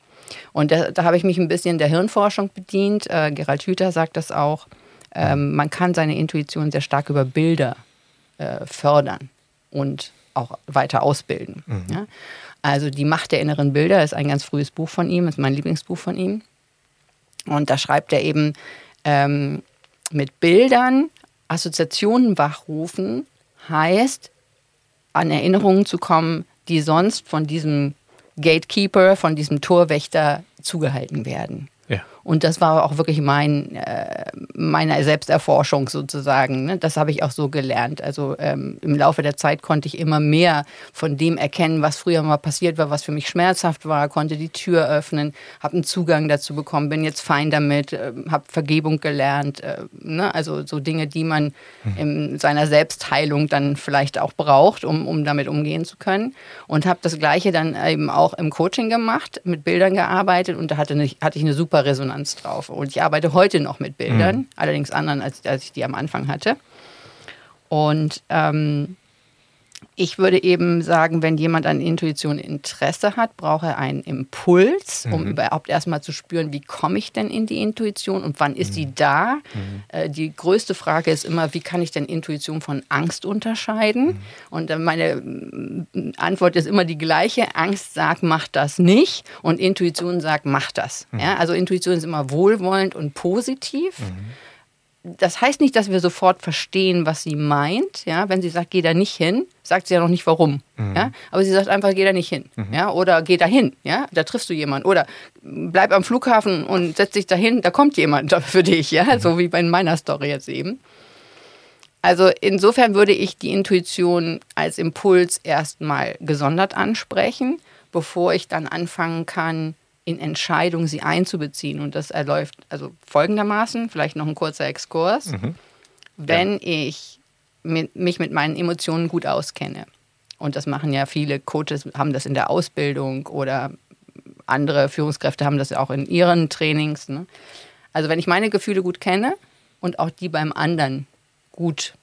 Und da, da habe ich mich ein bisschen der Hirnforschung bedient. Äh, Gerald Hüther sagt das auch. Ähm, man kann seine Intuition sehr stark über Bilder äh, fördern und auch weiter ausbilden. Mhm. Ja? Also die Macht der inneren Bilder ist ein ganz frühes Buch von ihm, ist mein Lieblingsbuch von ihm. Und da schreibt er eben ähm, mit Bildern Assoziationen wachrufen, heißt an Erinnerungen zu kommen, die sonst von diesem Gatekeeper, von diesem Torwächter zugehalten werden. Und das war auch wirklich mein, äh, meine Selbsterforschung sozusagen. Ne? Das habe ich auch so gelernt. Also ähm, im Laufe der Zeit konnte ich immer mehr von dem erkennen, was früher mal passiert war, was für mich schmerzhaft war, konnte die Tür öffnen, habe einen Zugang dazu bekommen, bin jetzt fein damit, äh, habe Vergebung gelernt. Äh, ne? Also so Dinge, die man mhm. in seiner Selbstheilung dann vielleicht auch braucht, um, um damit umgehen zu können. Und habe das Gleiche dann eben auch im Coaching gemacht, mit Bildern gearbeitet und da hatte, eine, hatte ich eine super Resonanz Resonanz drauf. Und ich arbeite heute noch mit Bildern, mhm. allerdings anderen, als, als ich die am Anfang hatte. Und ähm, ich würde eben sagen, wenn jemand an Intuition Interesse hat, braucht er einen Impuls, um mhm. überhaupt erstmal zu spüren, wie komme ich denn in die Intuition und wann ist mhm. sie da? Mhm. Äh, die größte Frage ist immer, wie kann ich denn Intuition von Angst unterscheiden? Mhm. Und meine äh, Antwort ist immer die gleiche. Angst sagt, mach das nicht und Intuition sagt, mach das. Mhm. Ja, also Intuition ist immer wohlwollend und positiv. Das heißt nicht, dass wir sofort verstehen, was sie meint. Ja, wenn sie sagt, geh da nicht hin, sagt sie ja noch nicht warum. Mhm. Ja, aber sie sagt einfach, geh da nicht hin. Mhm. Ja, oder geh da hin. Ja, da triffst du jemanden. Oder bleib am Flughafen und setz dich dahin, da kommt jemand für dich. Ja, mhm. so wie bei meiner Story jetzt eben. Also insofern würde ich die Intuition als Impuls erstmal gesondert ansprechen, bevor ich dann anfangen kann, in Entscheidungen sie einzubeziehen. Und das erläuft also folgendermaßen, vielleicht noch ein kurzer Exkurs. Mhm. Wenn ja. ich mit, mich mit meinen Emotionen gut auskenne, und das machen ja viele Coaches, haben das in der Ausbildung oder andere Führungskräfte haben das auch in ihren Trainings. Ne? Also wenn ich meine Gefühle gut kenne und auch die beim anderen gut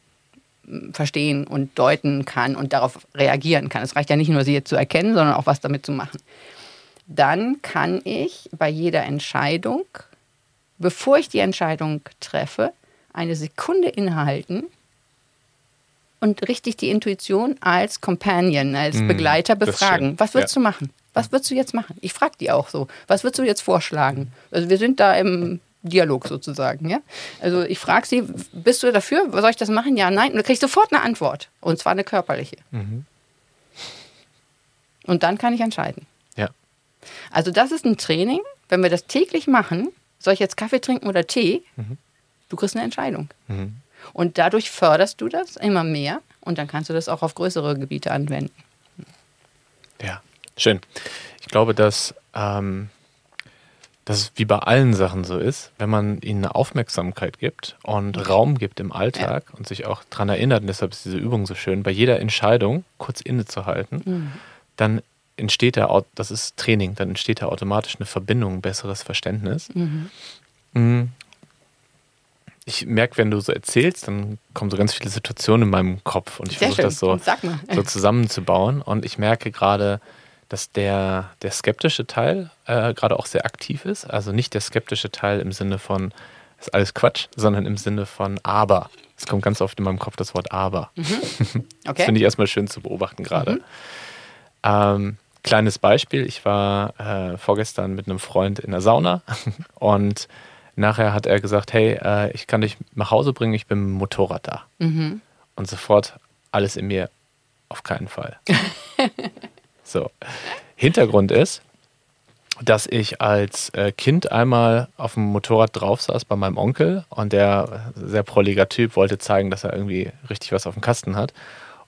hm, verstehen und deuten kann und darauf reagieren kann. Es reicht ja nicht nur, sie jetzt zu erkennen, sondern auch was damit zu machen dann kann ich bei jeder Entscheidung, bevor ich die Entscheidung treffe, eine Sekunde innehalten und richtig die Intuition als Companion, als mm, Begleiter befragen. Was würdest ja. du machen? Was würdest du jetzt machen? Ich frage die auch so. Was würdest du jetzt vorschlagen? Also wir sind da im Dialog sozusagen, ja. Also ich frage sie, bist du dafür? Soll ich das machen? Ja, nein. Und du kriegst sofort eine Antwort. Und zwar eine körperliche. Mhm. Und dann kann ich entscheiden. Also das ist ein Training, wenn wir das täglich machen, soll ich jetzt Kaffee trinken oder Tee, mhm. du kriegst eine Entscheidung. Mhm. Und dadurch förderst du das immer mehr und dann kannst du das auch auf größere Gebiete anwenden. Ja, schön. Ich glaube, dass ähm, das wie bei allen Sachen so ist, wenn man ihnen eine Aufmerksamkeit gibt und Raum gibt im Alltag ja. und sich auch daran erinnert, und deshalb ist diese Übung so schön, bei jeder Entscheidung kurz innezuhalten, mhm. dann entsteht da, das ist Training, dann entsteht da automatisch eine Verbindung, ein besseres Verständnis. Mhm. Mm. Ich merke, wenn du so erzählst, dann kommen so ganz viele Situationen in meinem Kopf und ich versuche das so, so zusammenzubauen. Und ich merke gerade, dass der, der skeptische Teil äh, gerade auch sehr aktiv ist. Also nicht der skeptische Teil im Sinne von, ist alles Quatsch, sondern im Sinne von aber. Es kommt ganz oft in meinem Kopf das Wort aber. Mhm. Okay. Das finde ich erstmal schön zu beobachten gerade. Mhm. Ähm, Kleines Beispiel, ich war äh, vorgestern mit einem Freund in der Sauna und nachher hat er gesagt, hey, äh, ich kann dich nach Hause bringen, ich bin mit dem Motorrad da. Mhm. Und sofort alles in mir, auf keinen Fall. so. Hintergrund ist, dass ich als äh, Kind einmal auf dem Motorrad drauf saß bei meinem Onkel und der sehr prolliger Typ wollte zeigen, dass er irgendwie richtig was auf dem Kasten hat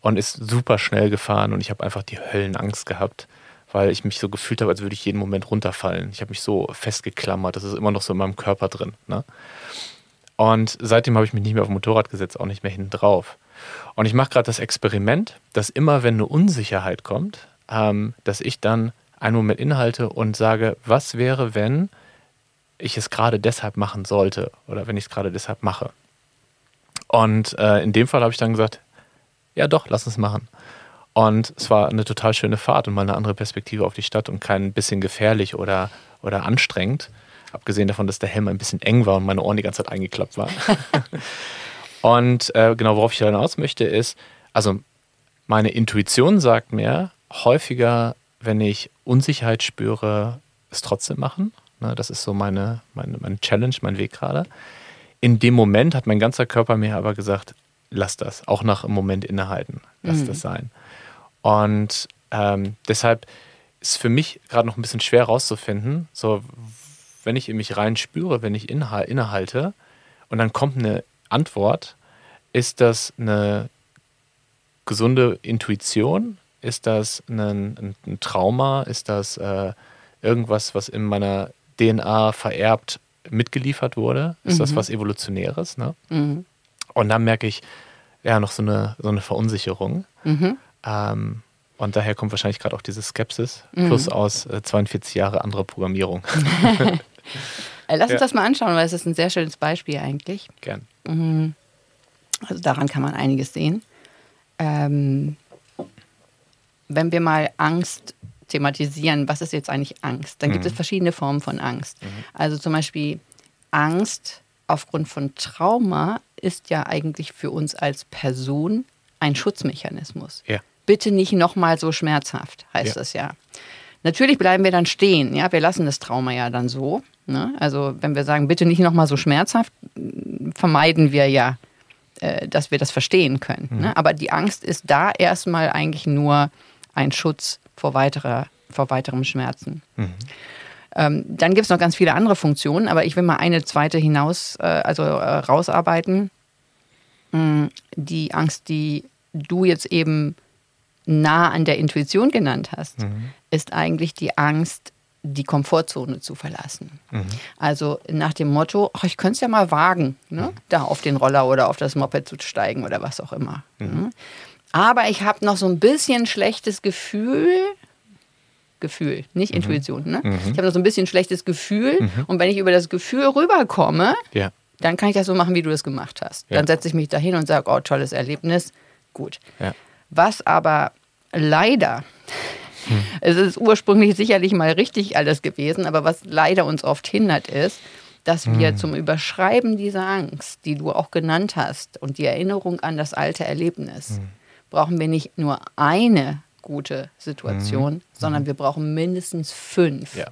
und ist super schnell gefahren und ich habe einfach die Höllenangst gehabt weil ich mich so gefühlt habe, als würde ich jeden Moment runterfallen. Ich habe mich so festgeklammert, das ist immer noch so in meinem Körper drin. Ne? Und seitdem habe ich mich nicht mehr auf dem Motorrad gesetzt, auch nicht mehr hinten drauf. Und ich mache gerade das Experiment, dass immer, wenn eine Unsicherheit kommt, ähm, dass ich dann einen Moment inhalte und sage, was wäre, wenn ich es gerade deshalb machen sollte oder wenn ich es gerade deshalb mache. Und äh, in dem Fall habe ich dann gesagt, ja doch, lass uns machen. Und es war eine total schöne Fahrt und mal eine andere Perspektive auf die Stadt und kein bisschen gefährlich oder, oder anstrengend. Abgesehen davon, dass der Helm ein bisschen eng war und meine Ohren die ganze Zeit eingeklappt waren. und äh, genau, worauf ich hinaus möchte, ist, also meine Intuition sagt mir häufiger, wenn ich Unsicherheit spüre, es trotzdem machen. Ne, das ist so meine, meine, meine Challenge, mein Weg gerade. In dem Moment hat mein ganzer Körper mir aber gesagt, lass das, auch nach einem Moment innehalten, lass mhm. das sein. Und ähm, deshalb ist für mich gerade noch ein bisschen schwer herauszufinden, so wenn ich in mich rein spüre, wenn ich innehalte und dann kommt eine Antwort, ist das eine gesunde Intuition? Ist das ein, ein, ein Trauma? Ist das äh, irgendwas, was in meiner DNA vererbt mitgeliefert wurde? Ist mhm. das was Evolutionäres? Ne? Mhm. Und dann merke ich ja noch so eine, so eine Verunsicherung. Mhm. Ähm, und daher kommt wahrscheinlich gerade auch diese Skepsis, mhm. plus aus äh, 42 Jahre andere Programmierung. Äh, lass uns ja. das mal anschauen, weil es ist ein sehr schönes Beispiel eigentlich. Gern. Mhm. Also daran kann man einiges sehen. Ähm, wenn wir mal Angst thematisieren, was ist jetzt eigentlich Angst? Dann gibt mhm. es verschiedene Formen von Angst. Mhm. Also zum Beispiel Angst aufgrund von Trauma ist ja eigentlich für uns als Person ein Schutzmechanismus. Ja. Bitte nicht nochmal so schmerzhaft, heißt ja. das ja. Natürlich bleiben wir dann stehen, ja, wir lassen das Trauma ja dann so. Ne? Also wenn wir sagen, bitte nicht nochmal so schmerzhaft, vermeiden wir ja, äh, dass wir das verstehen können. Mhm. Ne? Aber die Angst ist da erstmal eigentlich nur ein Schutz vor, weiterer, vor weiterem Schmerzen. Mhm. Ähm, dann gibt es noch ganz viele andere Funktionen, aber ich will mal eine zweite hinaus, äh, also äh, rausarbeiten. Mhm. Die Angst, die du jetzt eben nah an der Intuition genannt hast, mhm. ist eigentlich die Angst, die Komfortzone zu verlassen. Mhm. Also nach dem Motto, ach, ich könnte es ja mal wagen, ne? Mhm. da auf den Roller oder auf das Moped zu steigen oder was auch immer. Mhm. Ne? Aber ich habe noch so ein bisschen schlechtes Gefühl. Gefühl, nicht mhm. Intuition. Ne? Mhm. Ich habe noch so ein bisschen schlechtes Gefühl. Mhm. Und wenn ich über das Gefühl rüberkomme, ja. dann kann ich das so machen, wie du das gemacht hast. Ja. Dann setze ich mich dahin und sage, oh, tolles Erlebnis. Gut. Ja. Was aber leider, hm. es ist ursprünglich sicherlich mal richtig alles gewesen, aber was leider uns oft hindert, ist, dass wir hm. zum Überschreiben dieser Angst, die du auch genannt hast, und die Erinnerung an das alte Erlebnis, hm brauchen wir nicht nur eine gute Situation, mhm. sondern wir brauchen mindestens fünf. Ja.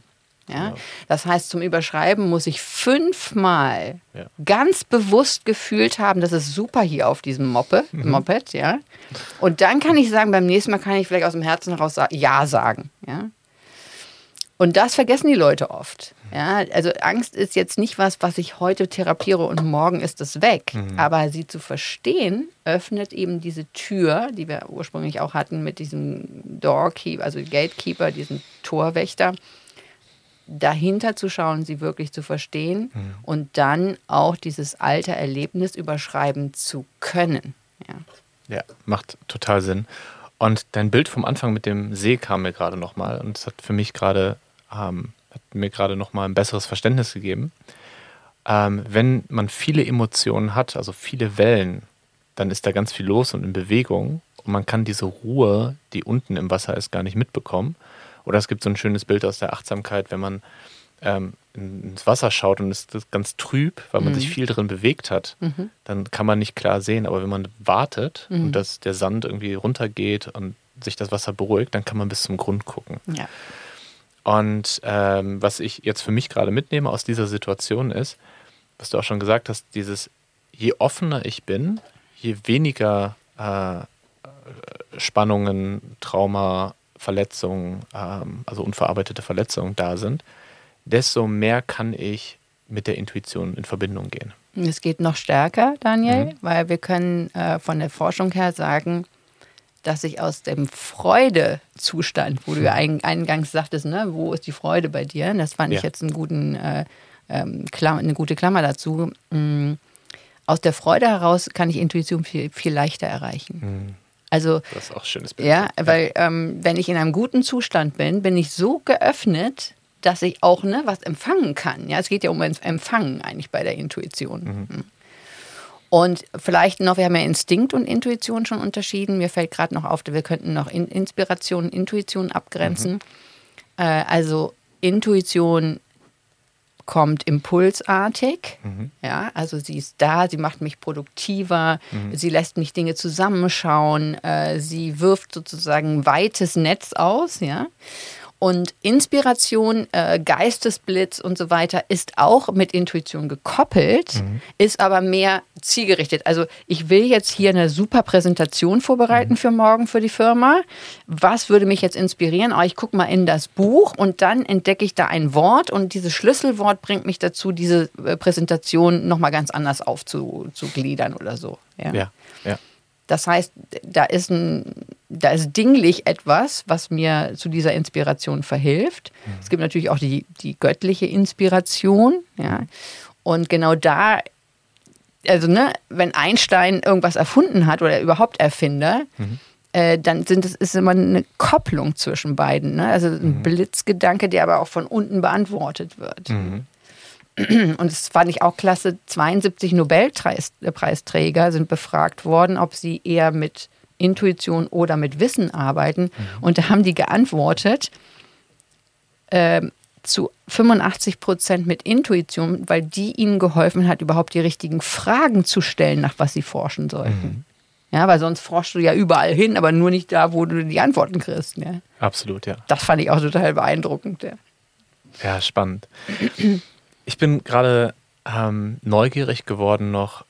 Ja? Genau. Das heißt, zum Überschreiben muss ich fünfmal ja. ganz bewusst gefühlt haben, das ist super hier auf diesem Moppe, mhm. Moped, ja. Und dann kann ich sagen, beim nächsten Mal kann ich vielleicht aus dem Herzen heraus Ja sagen, ja. Und das vergessen die Leute oft. Ja, also Angst ist jetzt nicht was, was ich heute therapiere und morgen ist es weg. Mhm. Aber sie zu verstehen, öffnet eben diese Tür, die wir ursprünglich auch hatten mit diesem Doorkeeper, also Gatekeeper, diesem Torwächter, dahinter zu schauen, sie wirklich zu verstehen mhm. und dann auch dieses alte Erlebnis überschreiben zu können. Ja, ja macht total Sinn. Und dein Bild vom Anfang mit dem See kam mir gerade nochmal und es hat für mich gerade ähm, hat mir gerade nochmal ein besseres Verständnis gegeben. Ähm, wenn man viele Emotionen hat, also viele Wellen, dann ist da ganz viel los und in Bewegung und man kann diese Ruhe, die unten im Wasser ist, gar nicht mitbekommen. Oder es gibt so ein schönes Bild aus der Achtsamkeit, wenn man ähm, ins Wasser schaut und es ist ganz trüb, weil man mhm. sich viel drin bewegt hat, mhm. dann kann man nicht klar sehen. Aber wenn man wartet mhm. und dass der Sand irgendwie runtergeht und sich das Wasser beruhigt, dann kann man bis zum Grund gucken. Ja. Und ähm, was ich jetzt für mich gerade mitnehme aus dieser Situation ist, was du auch schon gesagt hast, dieses, je offener ich bin, je weniger äh, Spannungen, Trauma, Verletzungen, ähm, also unverarbeitete Verletzungen da sind, desto mehr kann ich mit der Intuition in Verbindung gehen. Es geht noch stärker, Daniel, mhm. weil wir können äh, von der Forschung her sagen, dass ich aus dem Freudezustand, wo du ja hm. eingangs sagtest, ne, wo ist die Freude bei dir? Das fand ja. ich jetzt einen guten, äh, ähm, eine gute Klammer dazu. Mhm. Aus der Freude heraus kann ich Intuition viel, viel leichter erreichen. Mhm. Also, das ist auch ein schönes Bild. Ja, weil ähm, wenn ich in einem guten Zustand bin, bin ich so geöffnet, dass ich auch ne, was empfangen kann. Ja, es geht ja um Empfangen eigentlich bei der Intuition. Mhm. Hm. Und vielleicht noch, wir haben ja Instinkt und Intuition schon unterschieden. Mir fällt gerade noch auf, wir könnten noch Inspiration und Intuition abgrenzen. Mhm. Äh, also Intuition kommt impulsartig. Mhm. Ja, also sie ist da, sie macht mich produktiver, mhm. sie lässt mich Dinge zusammenschauen, äh, sie wirft sozusagen ein weites Netz aus, ja. Und Inspiration, äh, Geistesblitz und so weiter ist auch mit Intuition gekoppelt, mhm. ist aber mehr zielgerichtet. Also ich will jetzt hier eine super Präsentation vorbereiten mhm. für morgen für die Firma. Was würde mich jetzt inspirieren? Oh, ich gucke mal in das Buch und dann entdecke ich da ein Wort und dieses Schlüsselwort bringt mich dazu, diese äh, Präsentation nochmal ganz anders aufzugliedern oder so. ja. ja. ja. Das heißt, da ist, ein, da ist dinglich etwas, was mir zu dieser Inspiration verhilft. Mhm. Es gibt natürlich auch die, die göttliche Inspiration. Ja. Und genau da, also ne, wenn Einstein irgendwas erfunden hat oder überhaupt Erfinder, mhm. äh, dann sind es, ist immer eine Kopplung zwischen beiden. Ne? Also ein mhm. Blitzgedanke, der aber auch von unten beantwortet wird. Mhm. Und das fand ich auch klasse. 72 Nobelpreisträger sind befragt worden, ob sie eher mit Intuition oder mit Wissen arbeiten. Mhm. Und da haben die geantwortet, äh, zu 85 Prozent mit Intuition, weil die ihnen geholfen hat, überhaupt die richtigen Fragen zu stellen, nach was sie forschen sollten. Mhm. Ja, weil sonst forschst du ja überall hin, aber nur nicht da, wo du die Antworten kriegst. Ja. Absolut, ja. Das fand ich auch total beeindruckend. Ja, ja spannend. Ich bin gerade ähm, neugierig geworden, noch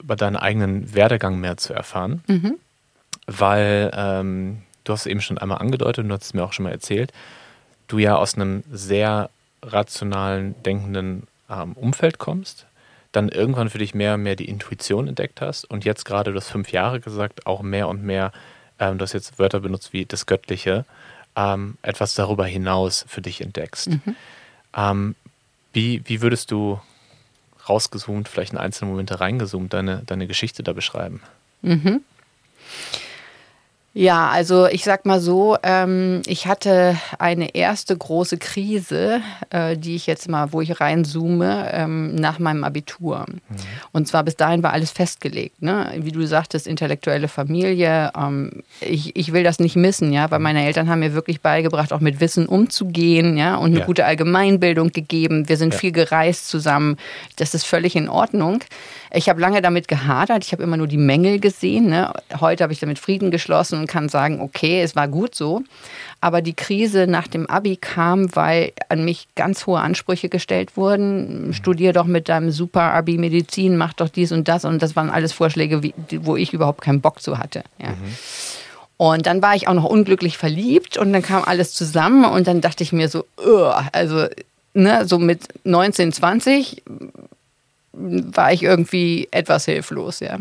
über deinen eigenen Werdegang mehr zu erfahren, mhm. Weil ähm, du hast es eben schon einmal angedeutet und du hast es mir auch schon mal erzählt, du ja aus einem sehr rationalen, denkenden ähm, Umfeld kommst, dann irgendwann für dich mehr und mehr die Intuition entdeckt hast und jetzt gerade, du hast fünf Jahre gesagt, auch mehr und mehr, ähm, du hast jetzt Wörter benutzt wie das Göttliche, ähm, etwas darüber hinaus für dich entdeckst. Mhm. Ähm, wie, wie würdest du rausgezoomt, vielleicht in einzelne Momente reingezoomt, deine, deine Geschichte da beschreiben? Mhm. Ja, also ich sag mal so, ähm, ich hatte eine erste große Krise, äh, die ich jetzt mal, wo ich reinzoome, ähm, nach meinem Abitur. Mhm. Und zwar bis dahin war alles festgelegt. Ne? Wie du sagtest, intellektuelle Familie. Ähm, ich, ich will das nicht missen, ja, weil meine Eltern haben mir wirklich beigebracht, auch mit Wissen umzugehen, ja, und eine ja. gute Allgemeinbildung gegeben. Wir sind ja. viel gereist zusammen. Das ist völlig in Ordnung. Ich habe lange damit gehadert. Ich habe immer nur die Mängel gesehen. Ne? Heute habe ich damit Frieden geschlossen und kann sagen, okay, es war gut so. Aber die Krise nach dem Abi kam, weil an mich ganz hohe Ansprüche gestellt wurden. Studier doch mit deinem super Abi Medizin, mach doch dies und das. Und das waren alles Vorschläge, wo ich überhaupt keinen Bock zu hatte. Ja. Mhm. Und dann war ich auch noch unglücklich verliebt und dann kam alles zusammen und dann dachte ich mir so, also ne, so mit 19, 20 war ich irgendwie etwas hilflos, ja.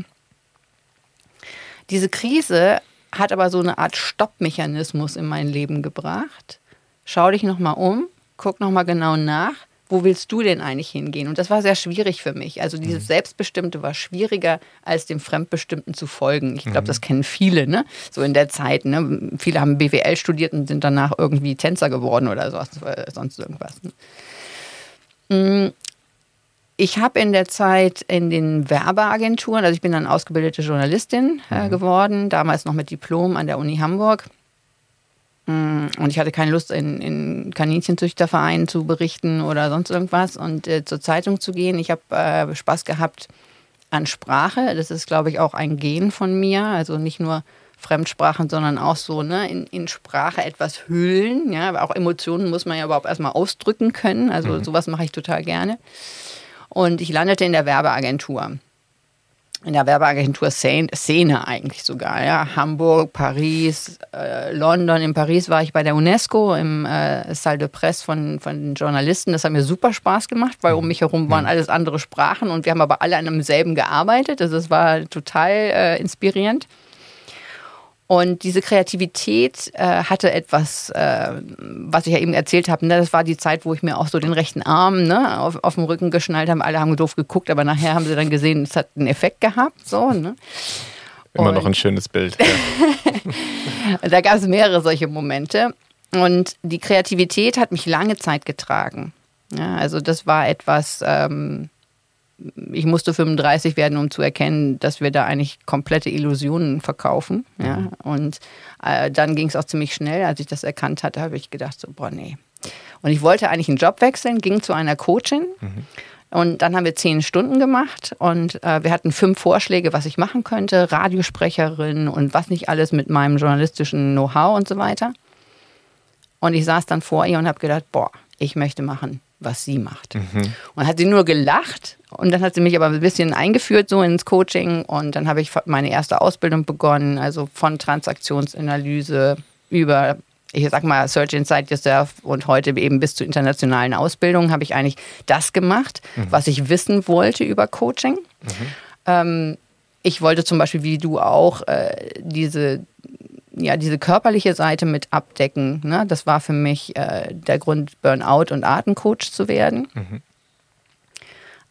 Diese Krise hat aber so eine Art Stoppmechanismus in mein Leben gebracht. Schau dich nochmal um, guck nochmal genau nach, wo willst du denn eigentlich hingehen? Und das war sehr schwierig für mich. Also dieses mhm. Selbstbestimmte war schwieriger, als dem Fremdbestimmten zu folgen. Ich glaube, mhm. das kennen viele, ne? So in der Zeit. Ne? Viele haben BWL studiert und sind danach irgendwie Tänzer geworden oder sonst irgendwas. Ne? Ich habe in der Zeit in den Werbeagenturen, also ich bin dann ausgebildete Journalistin äh, mhm. geworden, damals noch mit Diplom an der Uni Hamburg. Mm, und ich hatte keine Lust, in, in Kaninchenzüchtervereinen zu berichten oder sonst irgendwas und äh, zur Zeitung zu gehen. Ich habe äh, Spaß gehabt an Sprache. Das ist, glaube ich, auch ein Gen von mir. Also nicht nur Fremdsprachen, sondern auch so ne, in, in Sprache etwas hüllen. Ja? Aber auch Emotionen muss man ja überhaupt erstmal ausdrücken können. Also mhm. sowas mache ich total gerne. Und ich landete in der Werbeagentur. In der Werbeagentur Szene eigentlich sogar. Ja. Hamburg, Paris, äh, London. In Paris war ich bei der UNESCO im äh, Salle de Presse von, von den Journalisten. Das hat mir super Spaß gemacht, weil um mich herum waren mhm. alles andere Sprachen und wir haben aber alle an demselben gearbeitet. Also es war total äh, inspirierend. Und diese Kreativität äh, hatte etwas, äh, was ich ja eben erzählt habe. Ne? Das war die Zeit, wo ich mir auch so den rechten Arm ne, auf, auf dem Rücken geschnallt habe. Alle haben doof geguckt, aber nachher haben sie dann gesehen, es hat einen Effekt gehabt. So, ne? Immer Und noch ein schönes Bild. Ja. da gab es mehrere solche Momente. Und die Kreativität hat mich lange Zeit getragen. Ja, also das war etwas, ähm, ich musste 35 werden, um zu erkennen, dass wir da eigentlich komplette Illusionen verkaufen. Ja? Mhm. Und äh, dann ging es auch ziemlich schnell. Als ich das erkannt hatte, habe ich gedacht, so, boah, nee, Und ich wollte eigentlich einen Job wechseln, ging zu einer Coachin. Mhm. Und dann haben wir zehn Stunden gemacht und äh, wir hatten fünf Vorschläge, was ich machen könnte. Radiosprecherin und was nicht alles mit meinem journalistischen Know-how und so weiter. Und ich saß dann vor ihr und habe gedacht, boah, ich möchte machen, was sie macht. Mhm. Und hat sie nur gelacht und dann hat sie mich aber ein bisschen eingeführt so ins Coaching und dann habe ich meine erste Ausbildung begonnen, also von Transaktionsanalyse über ich sag mal, Search Inside Yourself und heute eben bis zu internationalen Ausbildungen habe ich eigentlich das gemacht, mhm. was ich wissen wollte über Coaching. Mhm. Ähm, ich wollte zum Beispiel, wie du auch, äh, diese, ja, diese körperliche Seite mit abdecken. Ne? Das war für mich äh, der Grund, Burnout und Atemcoach zu werden. Mhm.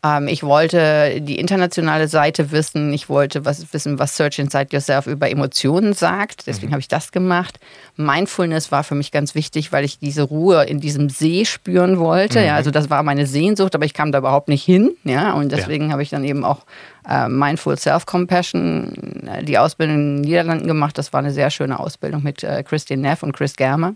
Ähm, ich wollte die internationale Seite wissen. Ich wollte was wissen, was Search Inside Yourself über Emotionen sagt. Deswegen mhm. habe ich das gemacht. Mindfulness war für mich ganz wichtig, weil ich diese Ruhe in diesem See spüren wollte. Mhm. Ja, also das war meine Sehnsucht, aber ich kam da überhaupt nicht hin. Ja, und deswegen ja. habe ich dann eben auch äh, Mindful Self-Compassion, äh, die Ausbildung in den Niederlanden gemacht. Das war eine sehr schöne Ausbildung mit äh, Christine Neff und Chris Germer.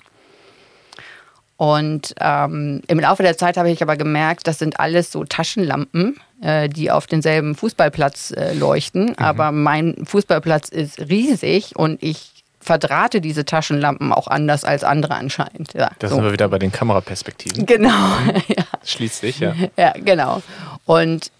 Und ähm, im Laufe der Zeit habe ich aber gemerkt, das sind alles so Taschenlampen, äh, die auf denselben Fußballplatz äh, leuchten. Mhm. Aber mein Fußballplatz ist riesig und ich verdrahte diese Taschenlampen auch anders als andere anscheinend. Ja, da so. sind wir wieder bei den Kameraperspektiven. Genau. ja. Schließt sich, ja. Ja, genau. Und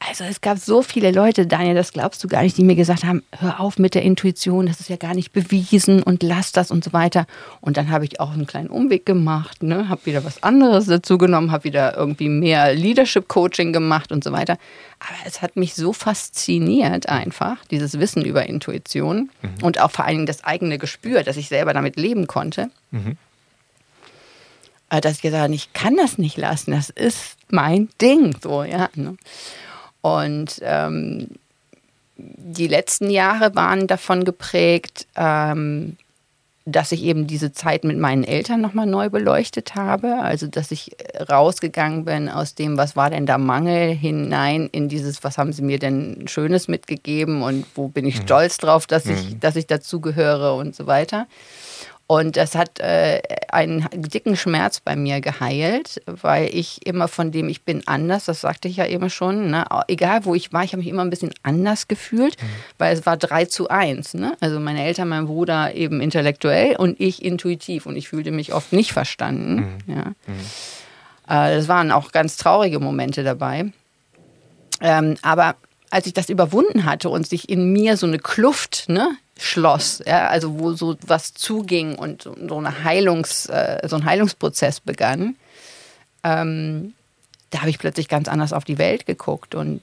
also es gab so viele Leute, Daniel, das glaubst du gar nicht, die mir gesagt haben, hör auf mit der Intuition, das ist ja gar nicht bewiesen und lass das und so weiter. Und dann habe ich auch einen kleinen Umweg gemacht, ne? habe wieder was anderes dazu genommen, habe wieder irgendwie mehr Leadership-Coaching gemacht und so weiter. Aber es hat mich so fasziniert einfach, dieses Wissen über Intuition mhm. und auch vor allen Dingen das eigene Gespür, dass ich selber damit leben konnte. Mhm dass ich gesagt habe, ich kann das nicht lassen, das ist mein Ding, so, ja. Ne? Und ähm, die letzten Jahre waren davon geprägt, ähm, dass ich eben diese Zeit mit meinen Eltern nochmal neu beleuchtet habe. Also, dass ich rausgegangen bin aus dem, was war denn da Mangel, hinein in dieses, was haben sie mir denn Schönes mitgegeben und wo bin ich mhm. stolz drauf, dass ich, mhm. dass ich dazugehöre und so weiter. Und das hat äh, einen dicken Schmerz bei mir geheilt, weil ich immer von dem, ich bin anders, das sagte ich ja eben schon, ne? egal wo ich war, ich habe mich immer ein bisschen anders gefühlt, mhm. weil es war 3 zu 1. Ne? Also meine Eltern, mein Bruder eben intellektuell und ich intuitiv und ich fühlte mich oft nicht verstanden. Mhm. Ja? Mhm. Äh, das waren auch ganz traurige Momente dabei. Ähm, aber als ich das überwunden hatte und sich in mir so eine Kluft, ne, schloss, ja, also wo so was zuging und so, eine Heilungs, äh, so ein Heilungsprozess begann, ähm, da habe ich plötzlich ganz anders auf die Welt geguckt und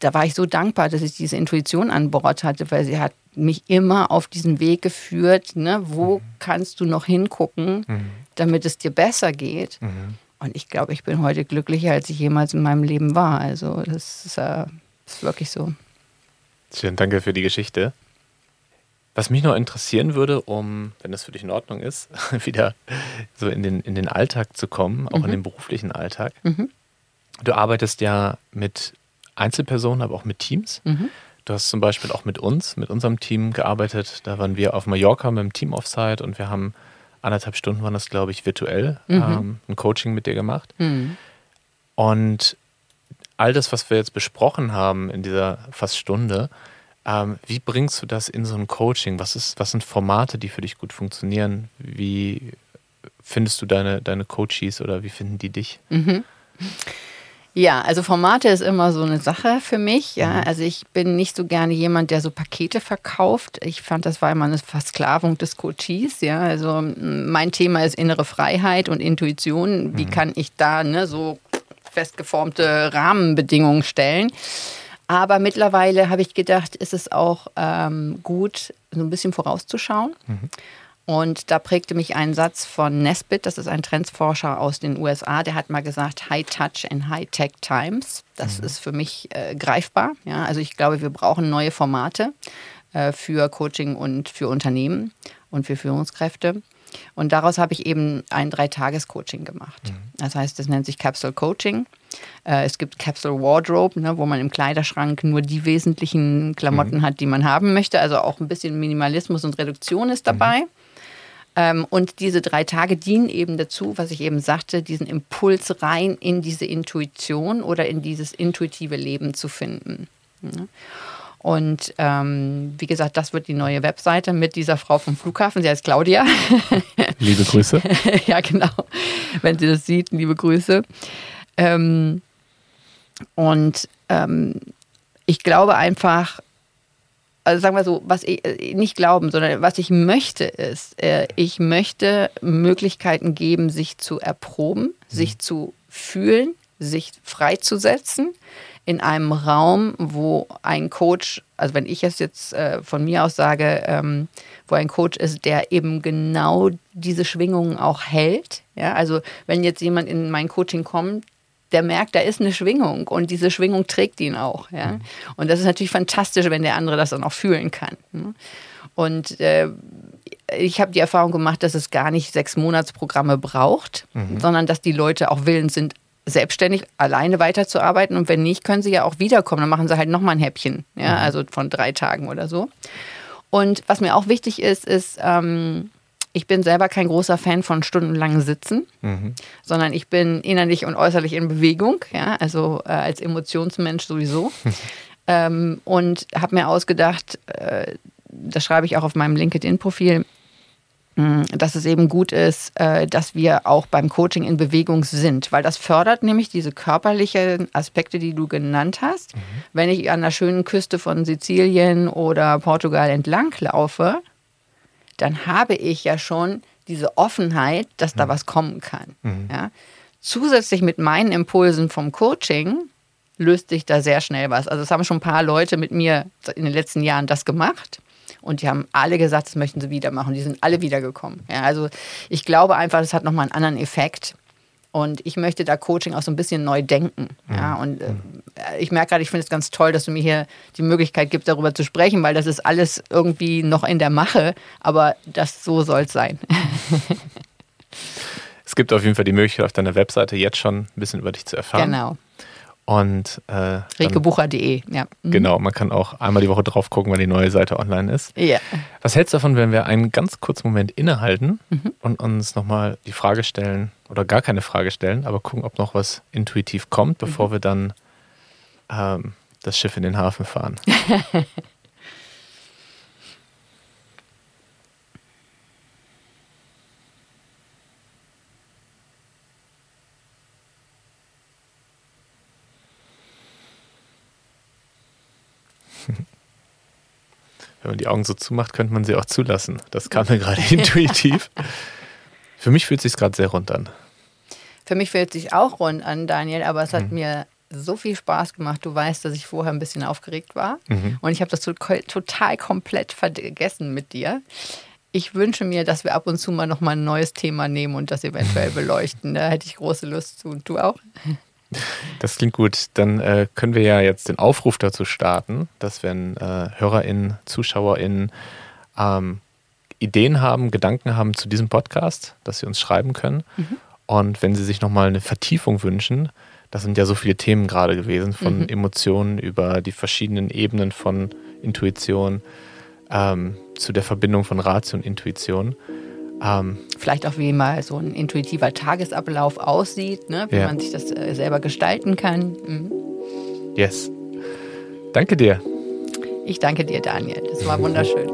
da war ich so dankbar, dass ich diese Intuition an Bord hatte, weil sie hat mich immer auf diesen Weg geführt, ne, wo mhm. kannst du noch hingucken, mhm. damit es dir besser geht. Mhm. Und ich glaube, ich bin heute glücklicher, als ich jemals in meinem Leben war. Also das ist, äh, ist wirklich so. Schön, danke für die Geschichte. Was mich noch interessieren würde, um, wenn das für dich in Ordnung ist, wieder so in den, in den Alltag zu kommen, auch mhm. in den beruflichen Alltag. Mhm. Du arbeitest ja mit Einzelpersonen, aber auch mit Teams. Mhm. Du hast zum Beispiel auch mit uns, mit unserem Team gearbeitet. Da waren wir auf Mallorca mit dem Team Offsite und wir haben anderthalb Stunden, waren das glaube ich, virtuell mhm. ähm, ein Coaching mit dir gemacht. Mhm. Und all das, was wir jetzt besprochen haben in dieser fast Stunde, ähm, wie bringst du das in so ein Coaching? Was, ist, was sind Formate, die für dich gut funktionieren? Wie findest du deine, deine Coaches oder wie finden die dich? Mhm. Ja, also Formate ist immer so eine Sache für mich. Ja, mhm. also ich bin nicht so gerne jemand, der so Pakete verkauft. Ich fand, das war immer eine Versklavung des Coaches. Ja, also mein Thema ist innere Freiheit und Intuition. Wie mhm. kann ich da ne, so festgeformte Rahmenbedingungen stellen? Aber mittlerweile habe ich gedacht, ist es auch ähm, gut, so ein bisschen vorauszuschauen. Mhm. Und da prägte mich ein Satz von Nesbitt, das ist ein Trendsforscher aus den USA, der hat mal gesagt, High Touch in High Tech Times. Das mhm. ist für mich äh, greifbar. Ja, also ich glaube, wir brauchen neue Formate äh, für Coaching und für Unternehmen und für Führungskräfte. Und daraus habe ich eben ein Dreitages-Coaching gemacht. Mhm. Das heißt, das nennt sich Capsule Coaching. Äh, es gibt Capsule Wardrobe, ne, wo man im Kleiderschrank nur die wesentlichen Klamotten mhm. hat, die man haben möchte. Also auch ein bisschen Minimalismus und Reduktion ist dabei. Mhm. Ähm, und diese drei Tage dienen eben dazu, was ich eben sagte, diesen Impuls rein in diese Intuition oder in dieses intuitive Leben zu finden. Und ähm, wie gesagt, das wird die neue Webseite mit dieser Frau vom Flughafen. Sie heißt Claudia. Liebe Grüße. ja, genau. Wenn sie das sieht, liebe Grüße. Ähm, und ähm, ich glaube einfach, also sagen wir so, was ich äh, nicht glauben, sondern was ich möchte ist, äh, ich möchte Möglichkeiten geben, sich zu erproben, mhm. sich zu fühlen, sich freizusetzen in einem Raum, wo ein Coach, also wenn ich es jetzt äh, von mir aus sage, ähm, wo ein Coach ist, der eben genau diese Schwingungen auch hält. Ja, also wenn jetzt jemand in mein Coaching kommt, der merkt, da ist eine Schwingung und diese Schwingung trägt ihn auch. Ja? Mhm. Und das ist natürlich fantastisch, wenn der andere das dann auch fühlen kann. Ne? Und äh, ich habe die Erfahrung gemacht, dass es gar nicht sechs Monatsprogramme braucht, mhm. sondern dass die Leute auch willens sind, selbstständig alleine weiterzuarbeiten. Und wenn nicht, können sie ja auch wiederkommen. Dann machen sie halt nochmal ein Häppchen, ja, mhm. also von drei Tagen oder so. Und was mir auch wichtig ist, ist, ähm, ich bin selber kein großer Fan von stundenlangen Sitzen, mhm. sondern ich bin innerlich und äußerlich in Bewegung, ja, also äh, als Emotionsmensch sowieso. ähm, und habe mir ausgedacht, äh, das schreibe ich auch auf meinem LinkedIn-Profil, mm, dass es eben gut ist, äh, dass wir auch beim Coaching in Bewegung sind, weil das fördert nämlich diese körperlichen Aspekte, die du genannt hast. Mhm. Wenn ich an der schönen Küste von Sizilien oder Portugal entlang laufe, dann habe ich ja schon diese Offenheit, dass da mhm. was kommen kann. Mhm. Ja? Zusätzlich mit meinen Impulsen vom Coaching löst sich da sehr schnell was. Also es haben schon ein paar Leute mit mir in den letzten Jahren das gemacht. Und die haben alle gesagt, das möchten sie wieder machen. Die sind alle wiedergekommen. Ja, also ich glaube einfach, das hat nochmal einen anderen Effekt. Und ich möchte da Coaching auch so ein bisschen neu denken. Ja, mhm. und äh, ich merke gerade, ich finde es ganz toll, dass du mir hier die Möglichkeit gibst, darüber zu sprechen, weil das ist alles irgendwie noch in der Mache, aber das so soll es sein. es gibt auf jeden Fall die Möglichkeit, auf deiner Webseite jetzt schon ein bisschen über dich zu erfahren. Genau. Und äh, Rekebucher.de, ja. Mhm. Genau, man kann auch einmal die Woche drauf gucken, wenn die neue Seite online ist. Ja. Was hältst du davon, wenn wir einen ganz kurzen Moment innehalten mhm. und uns nochmal die Frage stellen, oder gar keine Frage stellen, aber gucken, ob noch was intuitiv kommt, bevor mhm. wir dann ähm, das Schiff in den Hafen fahren? Wenn man die Augen so zumacht, könnte man sie auch zulassen. Das kam mir gerade intuitiv. Für mich fühlt es sich gerade sehr rund an. Für mich fühlt es sich auch rund an, Daniel, aber es hat mhm. mir so viel Spaß gemacht. Du weißt, dass ich vorher ein bisschen aufgeregt war mhm. und ich habe das total komplett vergessen mit dir. Ich wünsche mir, dass wir ab und zu mal nochmal ein neues Thema nehmen und das eventuell beleuchten. Da hätte ich große Lust zu. Und du auch? Das klingt gut. Dann äh, können wir ja jetzt den Aufruf dazu starten, dass wenn äh, HörerInnen, ZuschauerInnen ähm, Ideen haben, Gedanken haben zu diesem Podcast, dass sie uns schreiben können. Mhm. Und wenn sie sich nochmal eine Vertiefung wünschen, das sind ja so viele Themen gerade gewesen, von mhm. Emotionen über die verschiedenen Ebenen von Intuition ähm, zu der Verbindung von Ratio und Intuition. Ähm, Vielleicht auch, wie mal so ein intuitiver Tagesablauf aussieht, ne? wie ja. man sich das äh, selber gestalten kann. Mhm. Yes. Danke dir. Ich danke dir, Daniel. Das war wunderschön.